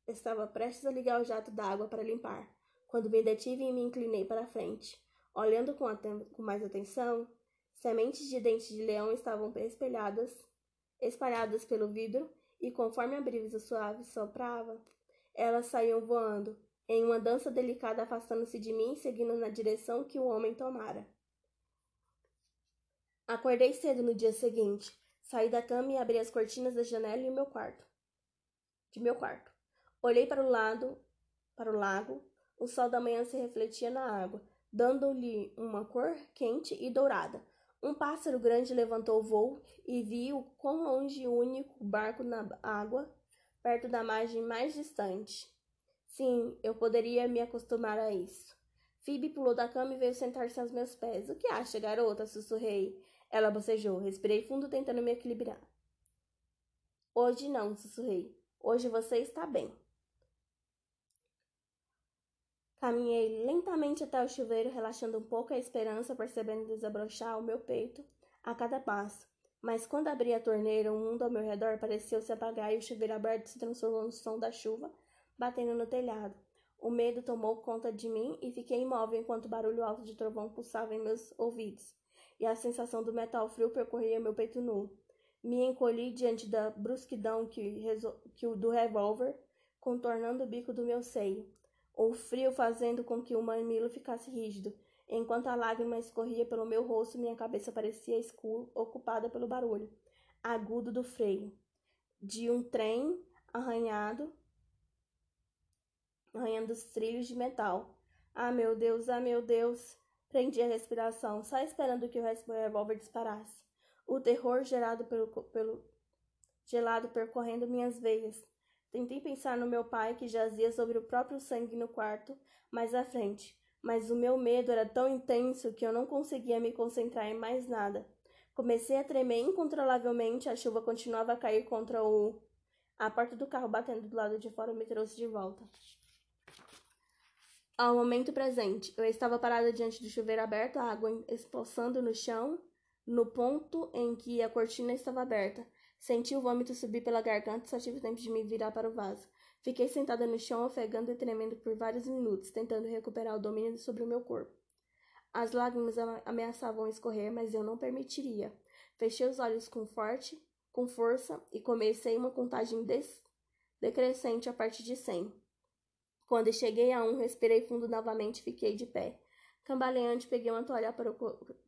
Estava prestes a ligar o jato d'água para limpar, quando me detive e me inclinei para frente. Olhando com, com mais atenção, sementes de dentes de leão estavam espelhadas, espalhadas pelo vidro, e conforme a brisa suave soprava, elas saíam voando, em uma dança delicada afastando-se de mim, seguindo na direção que o homem tomara. Acordei cedo no dia seguinte. Saí da cama e abri as cortinas da janela e meu quarto. De meu quarto. Olhei para o lado, para o lago. O sol da manhã se refletia na água, dando-lhe uma cor quente e dourada. Um pássaro grande levantou o voo e vi o quão longe o único barco na água, perto da margem mais distante. Sim, eu poderia me acostumar a isso. Phoebe pulou da cama e veio sentar-se aos meus pés. O que acha, garota? sussurrei. Ela bocejou. Respirei fundo, tentando me equilibrar. Hoje não, sussurrei. Hoje você está bem. Caminhei lentamente até o chuveiro, relaxando um pouco a esperança, percebendo desabrochar o meu peito a cada passo. Mas quando abri a torneira, o mundo ao meu redor pareceu se apagar e o chuveiro aberto se transformou no som da chuva batendo no telhado. O medo tomou conta de mim e fiquei imóvel enquanto o barulho alto de trovão pulsava em meus ouvidos, e a sensação do metal frio percorria meu peito nu. Me encolhi diante da brusquidão que, que o do revólver, contornando o bico do meu seio, o frio fazendo com que o mamilo ficasse rígido. Enquanto a lágrima escorria pelo meu rosto, minha cabeça parecia escura, ocupada pelo barulho agudo do freio de um trem arranhado arranhando os trilhos de metal. Ah, meu Deus, ah, meu Deus! Prendi a respiração, só esperando que o revólver disparasse. O terror gerado pelo, pelo gelado percorrendo minhas veias. Tentei pensar no meu pai que jazia sobre o próprio sangue no quarto, mais à frente, mas o meu medo era tão intenso que eu não conseguia me concentrar em mais nada. Comecei a tremer incontrolavelmente, a chuva continuava a cair contra o. A porta do carro batendo do lado de fora me trouxe de volta. Ao momento presente, eu estava parada diante do chuveiro aberto, a água expulsando no chão, no ponto em que a cortina estava aberta. Senti o vômito subir pela garganta e só tive tempo de me virar para o vaso. Fiquei sentada no chão, ofegando e tremendo por vários minutos, tentando recuperar o domínio sobre o meu corpo. As lágrimas ameaçavam escorrer, mas eu não permitiria. Fechei os olhos com forte, com força e comecei uma contagem decrescente a partir de cem. Quando cheguei a um, respirei fundo novamente e fiquei de pé. Cambaleante, peguei uma toalha para,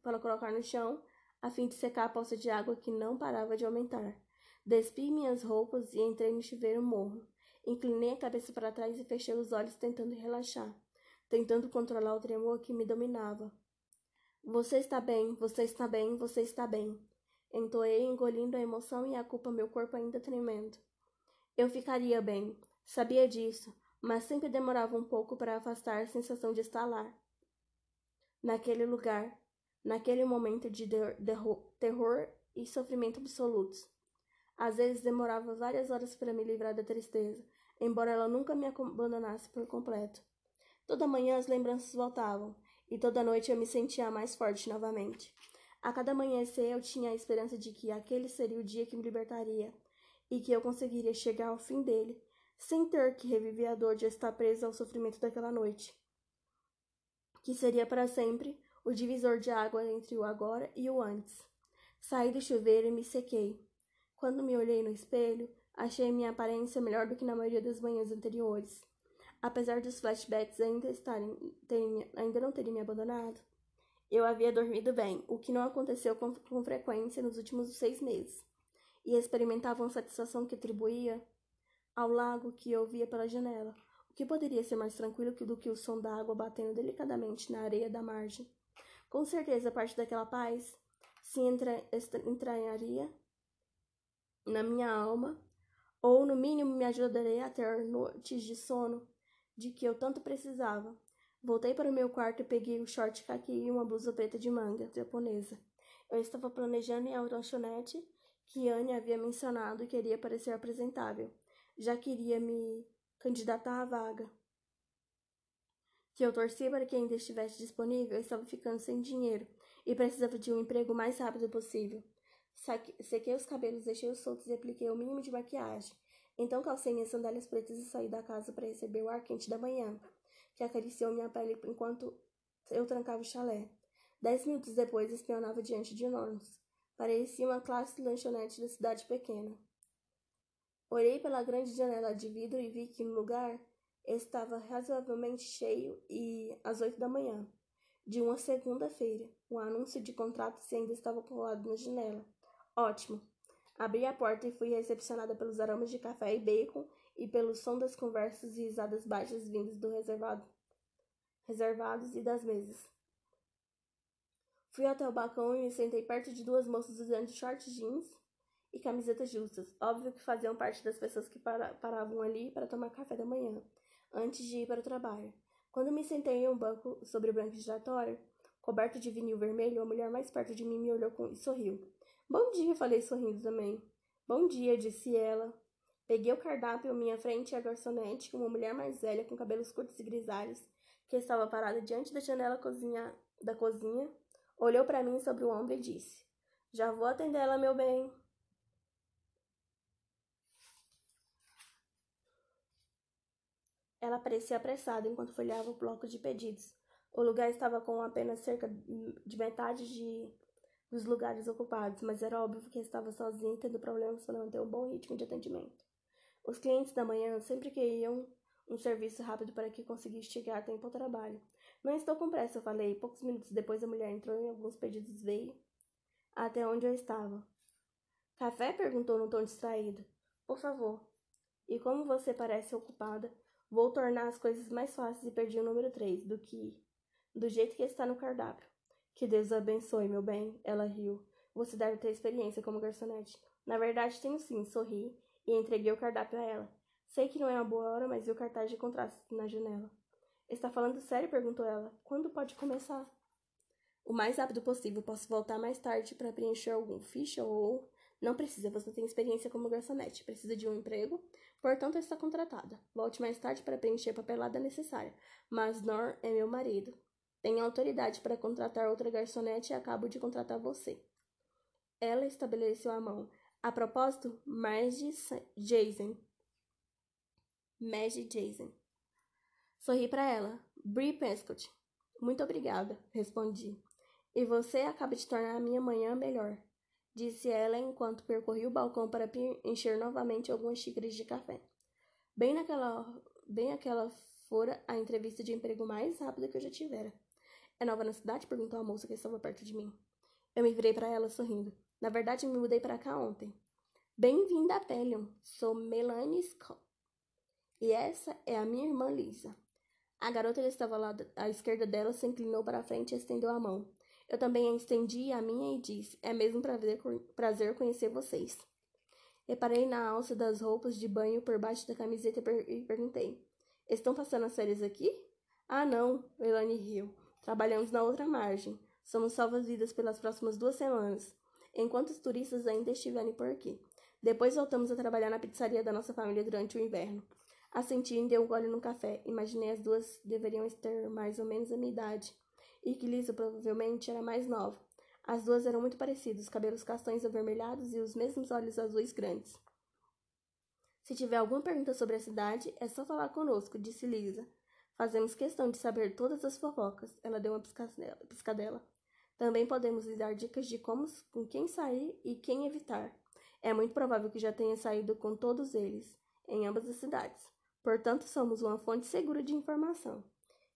para colocar no chão, a fim de secar a poça de água que não parava de aumentar. Despi minhas roupas e entrei no chuveiro morno. Inclinei a cabeça para trás e fechei os olhos, tentando relaxar, tentando controlar o tremor que me dominava. Você está bem, você está bem, você está bem. Entoei, engolindo a emoção e a culpa, meu corpo ainda tremendo. Eu ficaria bem, sabia disso, mas sempre demorava um pouco para afastar a sensação de estar lá. Naquele lugar, naquele momento de terror e sofrimento absolutos. Às vezes demorava várias horas para me livrar da tristeza, embora ela nunca me abandonasse por completo. Toda manhã as lembranças voltavam, e toda noite eu me sentia mais forte novamente. A cada amanhecer eu tinha a esperança de que aquele seria o dia que me libertaria, e que eu conseguiria chegar ao fim dele, sem ter que reviver a dor de estar presa ao sofrimento daquela noite, que seria para sempre o divisor de água entre o agora e o antes. Saí do chuveiro e me sequei. Quando me olhei no espelho, achei minha aparência melhor do que na maioria das manhãs anteriores. Apesar dos flashbacks ainda, estarem, terem, ainda não terem me abandonado, eu havia dormido bem, o que não aconteceu com, com frequência nos últimos seis meses, e experimentava uma satisfação que atribuía ao lago que eu via pela janela. O que poderia ser mais tranquilo do que o som da água batendo delicadamente na areia da margem? Com certeza, parte daquela paz se entra, entranharia na minha alma, ou no mínimo me ajudaria a ter noites de sono de que eu tanto precisava. Voltei para o meu quarto e peguei o short caqui e uma blusa preta de manga japonesa. Eu estava planejando em a lanchonete que Anne havia mencionado e queria parecer apresentável. Já queria me candidatar à vaga. Que eu torcia para que ainda estivesse disponível, eu estava ficando sem dinheiro e precisava de um emprego o mais rápido possível. Sequei os cabelos, deixei-os soltos e apliquei o mínimo de maquiagem. Então calcei minhas sandálias pretas e saí da casa para receber o ar quente da manhã, que acariciou minha pele enquanto eu trancava o chalé. Dez minutos depois, espionava diante de nós. Parecia uma classe lanchonete da cidade pequena. Olhei pela grande janela de vidro e vi que no lugar estava razoavelmente cheio e às oito da manhã de uma segunda-feira. O anúncio de contrato ainda estava colado na janela. Ótimo. Abri a porta e fui recepcionada pelos aromas de café e bacon e pelo som das conversas e risadas baixas vindas do reservado, reservados e das mesas. Fui até o balcão e me sentei perto de duas moças usando shorts jeans e camisetas justas. Óbvio que faziam parte das pessoas que para, paravam ali para tomar café da manhã, antes de ir para o trabalho. Quando me sentei em um banco sobre o branco giratório, coberto de vinil vermelho, a mulher mais perto de mim me olhou com... e sorriu. Bom dia, falei sorrindo também. Bom dia, disse ela. Peguei o cardápio à minha frente e a garçonete, uma mulher mais velha com cabelos curtos e grisalhos, que estava parada diante da janela cozinha... da cozinha, olhou para mim sobre o ombro e disse: Já vou atendê-la, meu bem. Ela parecia apressada enquanto folheava o bloco de pedidos. O lugar estava com apenas cerca de metade de, dos lugares ocupados, mas era óbvio que estava sozinha tendo problemas para manter um bom ritmo de atendimento. Os clientes da manhã sempre queriam um serviço rápido para que conseguisse chegar a tempo ao trabalho. Não estou com pressa, eu falei. Poucos minutos depois a mulher entrou e alguns pedidos veio até onde eu estava. Café? perguntou no tom distraído. Por favor. E como você parece ocupada, Vou tornar as coisas mais fáceis e perdi o número 3 do que do jeito que está no cardápio. Que Deus abençoe, meu bem. Ela riu. Você deve ter experiência como garçonete. Na verdade, tenho sim, sorri e entreguei o cardápio a ela. Sei que não é uma boa hora, mas vi o cartaz de contraste na janela. Está falando sério? perguntou ela. Quando pode começar? O mais rápido possível. Posso voltar mais tarde para preencher algum ficha ou. Não precisa, você tem experiência como garçonete. Precisa de um emprego? Portanto, está contratada. Volte mais tarde para preencher a papelada necessária. Mas Nor é meu marido. Tenho autoridade para contratar outra garçonete e acabo de contratar você. Ela estabeleceu a mão. A propósito, Marge Jason. Marge Jason. Sorri para ela. Brie Prescott. Muito obrigada, respondi. E você acaba de tornar a minha manhã melhor disse ela enquanto percorria o balcão para encher novamente algumas xícaras de café. Bem naquela, bem aquela fora a entrevista de emprego mais rápida que eu já tivera. É nova na cidade? perguntou a moça que estava perto de mim. Eu me virei para ela sorrindo. Na verdade, me mudei para cá ontem. Bem-vinda a Pelion. Sou Melanie Scott. E essa é a minha irmã Lisa. A garota que estava lá à esquerda dela se inclinou para a frente e estendeu a mão. Eu também estendi a minha e disse: É mesmo prazer, conhecer vocês. Reparei na alça das roupas de banho por baixo da camiseta e perguntei: Estão passando as férias aqui? Ah, não, Elane riu. Trabalhamos na outra margem. Somos salvas-vidas pelas próximas duas semanas, enquanto os turistas ainda estiverem por aqui. Depois voltamos a trabalhar na pizzaria da nossa família durante o inverno. Assenti e dei um gole no café. Imaginei as duas deveriam ter mais ou menos a minha idade e que Lisa provavelmente era mais nova. As duas eram muito parecidas, cabelos castanhos avermelhados e os mesmos olhos azuis grandes. Se tiver alguma pergunta sobre a cidade, é só falar conosco, disse Lisa. Fazemos questão de saber todas as fofocas. Ela deu uma piscadela. Também podemos lhe dar dicas de como, com quem sair e quem evitar. É muito provável que já tenha saído com todos eles, em ambas as cidades. Portanto, somos uma fonte segura de informação.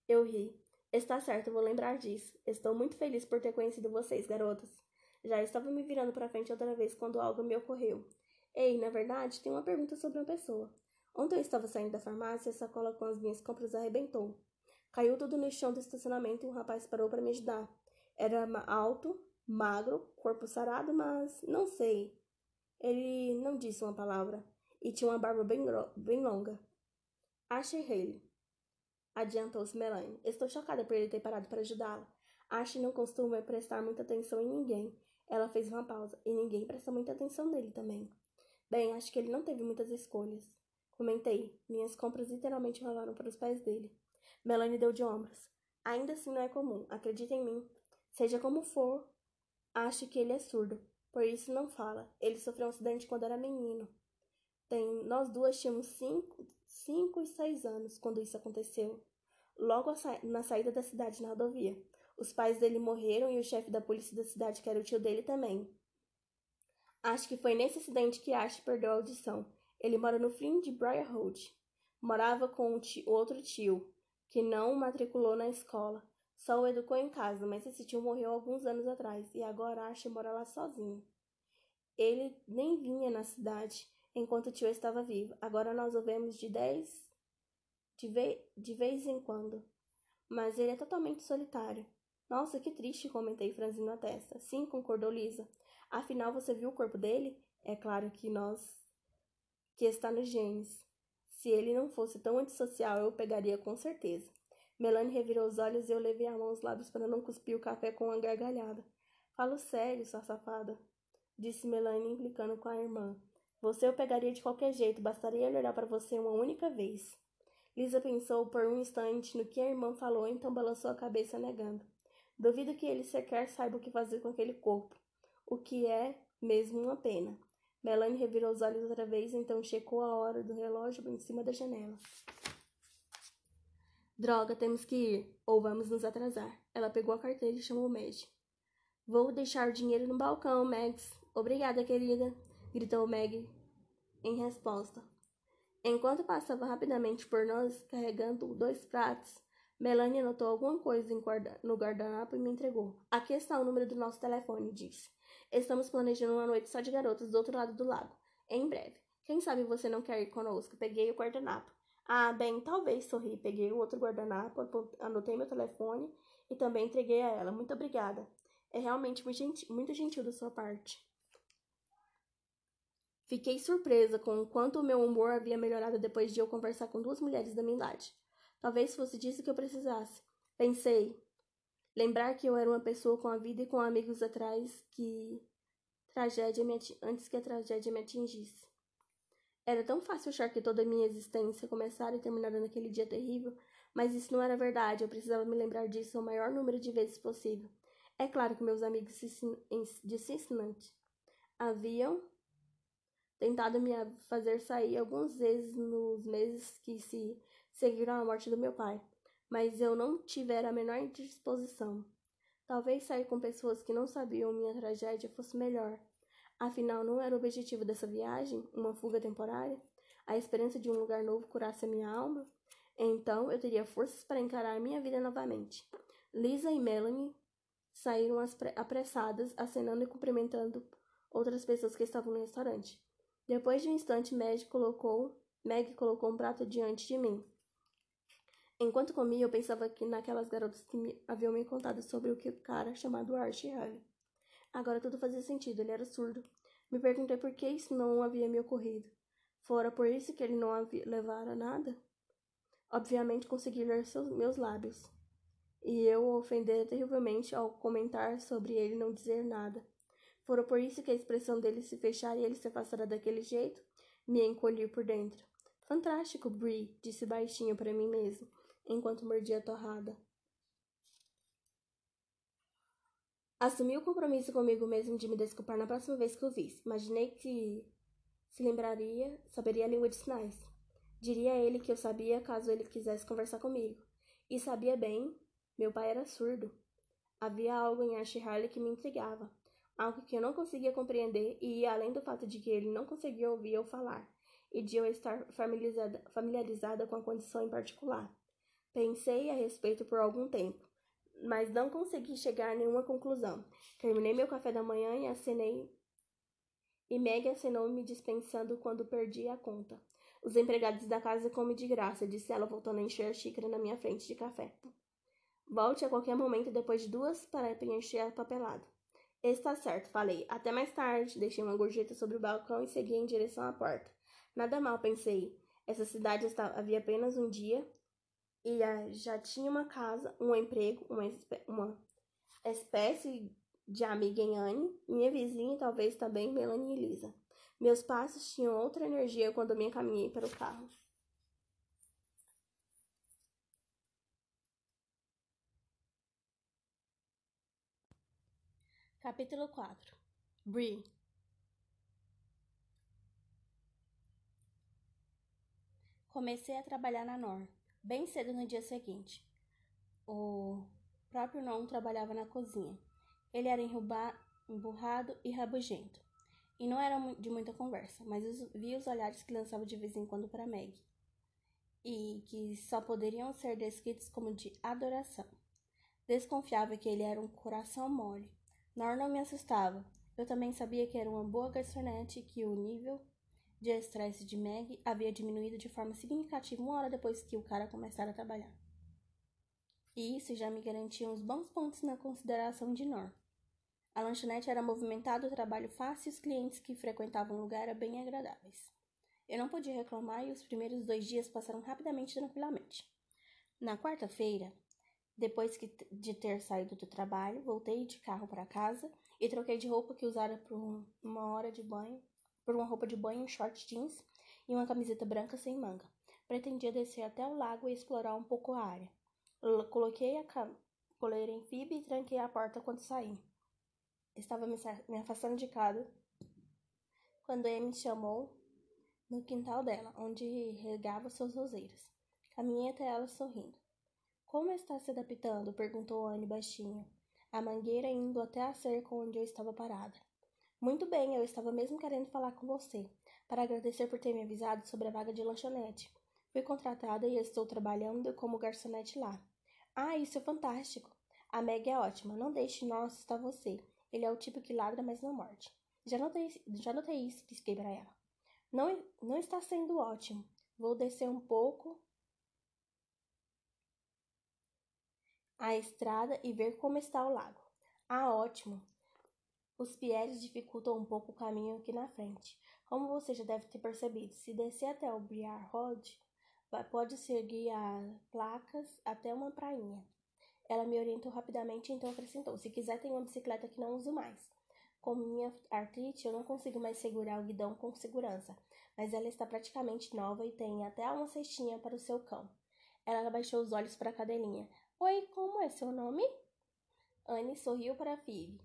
Eu ri. Está certo, vou lembrar disso. Estou muito feliz por ter conhecido vocês, garotas. Já estava me virando para frente outra vez quando algo me ocorreu. Ei, na verdade, tem uma pergunta sobre uma pessoa. Ontem eu estava saindo da farmácia e a sacola com as minhas compras arrebentou. Caiu tudo no chão do estacionamento e um rapaz parou para me ajudar. Era alto, magro, corpo sarado, mas não sei. Ele não disse uma palavra e tinha uma barba bem, bem longa. Ashley Haley. Adiantou-se Melanie. Estou chocada por ele ter parado para ajudá-la. Ashley não costuma prestar muita atenção em ninguém. Ela fez uma pausa e ninguém presta muita atenção nele também. Bem, acho que ele não teve muitas escolhas. Comentei. Minhas compras literalmente rolaram para os pés dele. Melanie deu de ombros. Ainda assim não é comum. Acredita em mim. Seja como for, acho que ele é surdo. Por isso não fala. Ele sofreu um acidente quando era menino. Tem, nós duas tínhamos cinco, cinco e seis anos quando isso aconteceu. Logo na saída da cidade na rodovia. Os pais dele morreram e o chefe da polícia da cidade, que era o tio dele, também. Acho que foi nesse acidente que Ash perdeu a audição. Ele mora no fim de Briar Road. Morava com o tio, outro tio, que não o matriculou na escola. Só o educou em casa, mas esse tio morreu alguns anos atrás e agora Ash mora lá sozinho. Ele nem vinha na cidade enquanto o tio estava vivo. Agora nós o vemos de dez de, ve de vez em quando. Mas ele é totalmente solitário. Nossa, que triste, comentei, franzindo a testa. Sim, concordou Lisa. Afinal, você viu o corpo dele? É claro que nós. que está nos genes. Se ele não fosse tão antissocial, eu o pegaria com certeza. Melanie revirou os olhos e eu levei a mão aos lábios para não cuspir o café com uma gargalhada. Falo sério, sua safada, disse Melanie, implicando com a irmã. Você eu pegaria de qualquer jeito, bastaria olhar para você uma única vez. Lisa pensou por um instante no que a irmã falou, então balançou a cabeça negando. Duvido que ele sequer saiba o que fazer com aquele corpo, o que é mesmo uma pena. Melanie revirou os olhos outra vez, então checou a hora do relógio em cima da janela. Droga, temos que ir, ou vamos nos atrasar. Ela pegou a carteira e chamou o Meg. Vou deixar o dinheiro no balcão, Max. Obrigada, querida, gritou Meg em resposta. Enquanto passava rapidamente por nós, carregando dois pratos, Melanie anotou alguma coisa no guardanapo e me entregou. Aqui está o número do nosso telefone, disse. Estamos planejando uma noite só de garotas do outro lado do lago. Em breve. Quem sabe você não quer ir conosco? Peguei o guardanapo. Ah, bem, talvez, sorri. Peguei o outro guardanapo, anotei meu telefone e também entreguei a ela. Muito obrigada. É realmente muito gentil, muito gentil da sua parte. Fiquei surpresa com o quanto o meu humor havia melhorado depois de eu conversar com duas mulheres da minha idade. Talvez fosse disso que eu precisasse. Pensei. Lembrar que eu era uma pessoa com a vida e com amigos atrás que tragédia me antes que a tragédia me atingisse. Era tão fácil achar que toda a minha existência começara e terminara naquele dia terrível, mas isso não era verdade. Eu precisava me lembrar disso o maior número de vezes possível. É claro que meus amigos de Cincinnati haviam tentado me fazer sair algumas vezes nos meses que se seguiram a morte do meu pai, mas eu não tivera a menor disposição. Talvez sair com pessoas que não sabiam minha tragédia fosse melhor. Afinal, não era o objetivo dessa viagem uma fuga temporária? A esperança de um lugar novo curasse a minha alma? Então eu teria forças para encarar minha vida novamente. Lisa e Melanie saíram apressadas, acenando e cumprimentando outras pessoas que estavam no restaurante. Depois de um instante, Meg colocou, Meg colocou um prato diante de mim. Enquanto comia, eu pensava que naquelas garotas que me, haviam me contado sobre o que o cara chamado Archie. Agora tudo fazia sentido, ele era surdo. Me perguntei por que isso não havia me ocorrido. Fora por isso que ele não havia levara nada? Obviamente consegui ler seus, meus lábios. E eu o ofendera terrivelmente ao comentar sobre ele não dizer nada. Fora por isso que a expressão dele se fechar e ele se afastara daquele jeito, me encolhi por dentro. Fantástico, Brie, disse baixinho para mim mesmo enquanto mordia a torrada. Assumi o compromisso comigo mesmo de me desculpar na próxima vez que o visse. Imaginei que se lembraria, saberia a língua de sinais. Diria a ele que eu sabia caso ele quisesse conversar comigo. E sabia bem, meu pai era surdo. Havia algo em Ash Harley que me intrigava, algo que eu não conseguia compreender e ia além do fato de que ele não conseguia ouvir eu falar e de eu estar familiarizada, familiarizada com a condição em particular. Pensei a respeito por algum tempo, mas não consegui chegar a nenhuma conclusão. Terminei meu café da manhã e acenei. E Meg acenou me dispensando quando perdi a conta. Os empregados da casa comem de graça, disse ela, voltando a encher a xícara na minha frente de café. Volte a qualquer momento depois de duas para preencher a papelada. Está certo, falei. Até mais tarde. Deixei uma gorjeta sobre o balcão e segui em direção à porta. Nada mal, pensei. Essa cidade estava, havia apenas um dia e já tinha uma casa, um emprego, uma, uma espécie de amiga em Anne, minha vizinha e talvez também Melanie e Lisa. Meus passos tinham outra energia quando me encaminhei para o carro. Capítulo 4 Bree Comecei a trabalhar na NOR, bem cedo no dia seguinte. O próprio não trabalhava na cozinha. Ele era emburrado e rabugento. E não era de muita conversa, mas vi os olhares que lançava de vez em quando para Meg. E que só poderiam ser descritos como de adoração. Desconfiava que ele era um coração mole. Nor não me assustava. Eu também sabia que era uma boa garçonete e que o nível de estresse de Meg havia diminuído de forma significativa uma hora depois que o cara começara a trabalhar. E isso já me garantia uns bons pontos na consideração de Nor. A lanchonete era movimentada, o trabalho fácil e os clientes que frequentavam o lugar eram bem agradáveis. Eu não podia reclamar e os primeiros dois dias passaram rapidamente e tranquilamente. Na quarta-feira, depois de ter saído do trabalho, voltei de carro para casa e troquei de roupa que usara por uma hora de banho, por uma roupa de banho, um short jeans e uma camiseta branca sem manga. Pretendia descer até o lago e explorar um pouco a área. Coloquei a coleira em Phoebe e tranquei a porta quando saí. Estava me afastando de casa quando Amy chamou no quintal dela, onde regava suas roseiras. Caminhei até ela sorrindo. Como está se adaptando? perguntou Anne baixinho, a mangueira indo até a cerca onde eu estava parada. Muito bem, eu estava mesmo querendo falar com você, para agradecer por ter me avisado sobre a vaga de lanchonete. Fui contratada e estou trabalhando como garçonete lá. Ah, isso é fantástico! A Meg é ótima, não deixe nós estar você. Ele é o tipo que ladra, mas não morde. Já notei, já notei isso, disse para ela. Não, não está sendo ótimo. Vou descer um pouco a estrada e ver como está o lago. Ah, ótimo. Os Pierres dificultam um pouco o caminho aqui na frente. Como você já deve ter percebido, se descer até o Briar Road, pode seguir as placas até uma prainha. Ela me orientou rapidamente, então acrescentou: Se quiser, tem uma bicicleta que não uso mais. Com minha artrite, eu não consigo mais segurar o guidão com segurança, mas ela está praticamente nova e tem até uma cestinha para o seu cão. Ela abaixou os olhos para a cadelinha. Oi, como é seu nome? Anne sorriu para Phoebe,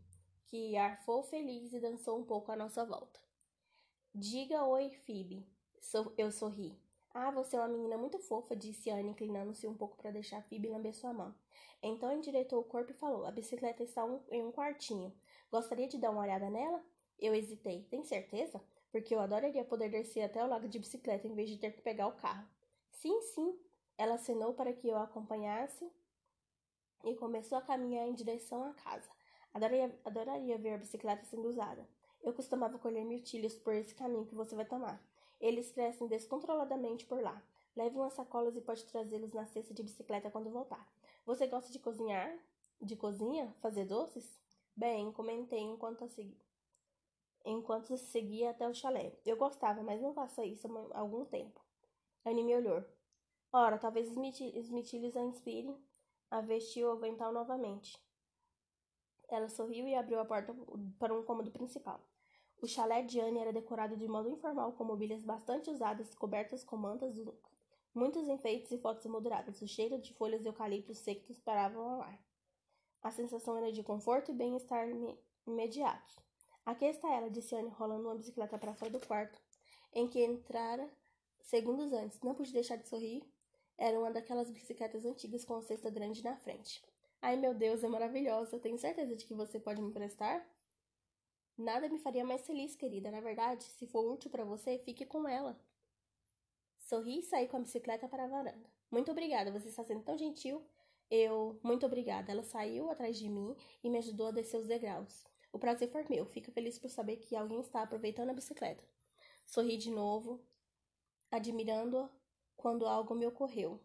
que arfou feliz e dançou um pouco à nossa volta. Diga oi, Phoebe. Eu sorri. Ah, você é uma menina muito fofa, disse Anne, inclinando-se um pouco para deixar Phoebe lamber sua mão. Então endireitou o corpo e falou: A bicicleta está um, em um quartinho. Gostaria de dar uma olhada nela? Eu hesitei. Tem certeza? Porque eu adoraria poder descer até o lago de bicicleta em vez de ter que pegar o carro. Sim, sim. Ela acenou para que eu a acompanhasse e começou a caminhar em direção à casa. Adoraria, adoraria ver a bicicleta sendo usada. Eu costumava colher mirtilhos por esse caminho que você vai tomar. Eles crescem descontroladamente por lá. Leve umas sacolas e pode trazê-los na cesta de bicicleta quando voltar. Você gosta de cozinhar? De cozinha? Fazer doces? Bem, comentei enquanto, segui... enquanto seguia até o chalé. Eu gostava, mas não faça isso há algum tempo. Annie me olhou. Ora, talvez os mitilhos a inspirem a o avental novamente. Ela sorriu e abriu a porta para um cômodo principal. O chalé de Anne era decorado de modo informal, com mobílias bastante usadas, cobertas com mantas Muitos enfeites e fotos emolduradas. O cheiro de folhas de eucalipto secos paravam ao ar. A sensação era de conforto e bem-estar imediatos. Aqui está ela, disse Anne, rolando uma bicicleta para fora do quarto, em que entrara segundos antes. Não pude deixar de sorrir. Era uma daquelas bicicletas antigas com a cesta grande na frente. Ai, meu Deus, é maravilhosa. Tenho certeza de que você pode me emprestar? Nada me faria mais feliz, querida. Na verdade, se for útil para você, fique com ela. Sorri e saí com a bicicleta para a varanda. Muito obrigada, você está sendo tão gentil. Eu, muito obrigada. Ela saiu atrás de mim e me ajudou a descer os degraus. O prazer foi meu. Fico feliz por saber que alguém está aproveitando a bicicleta. Sorri de novo. admirando-a quando algo me ocorreu.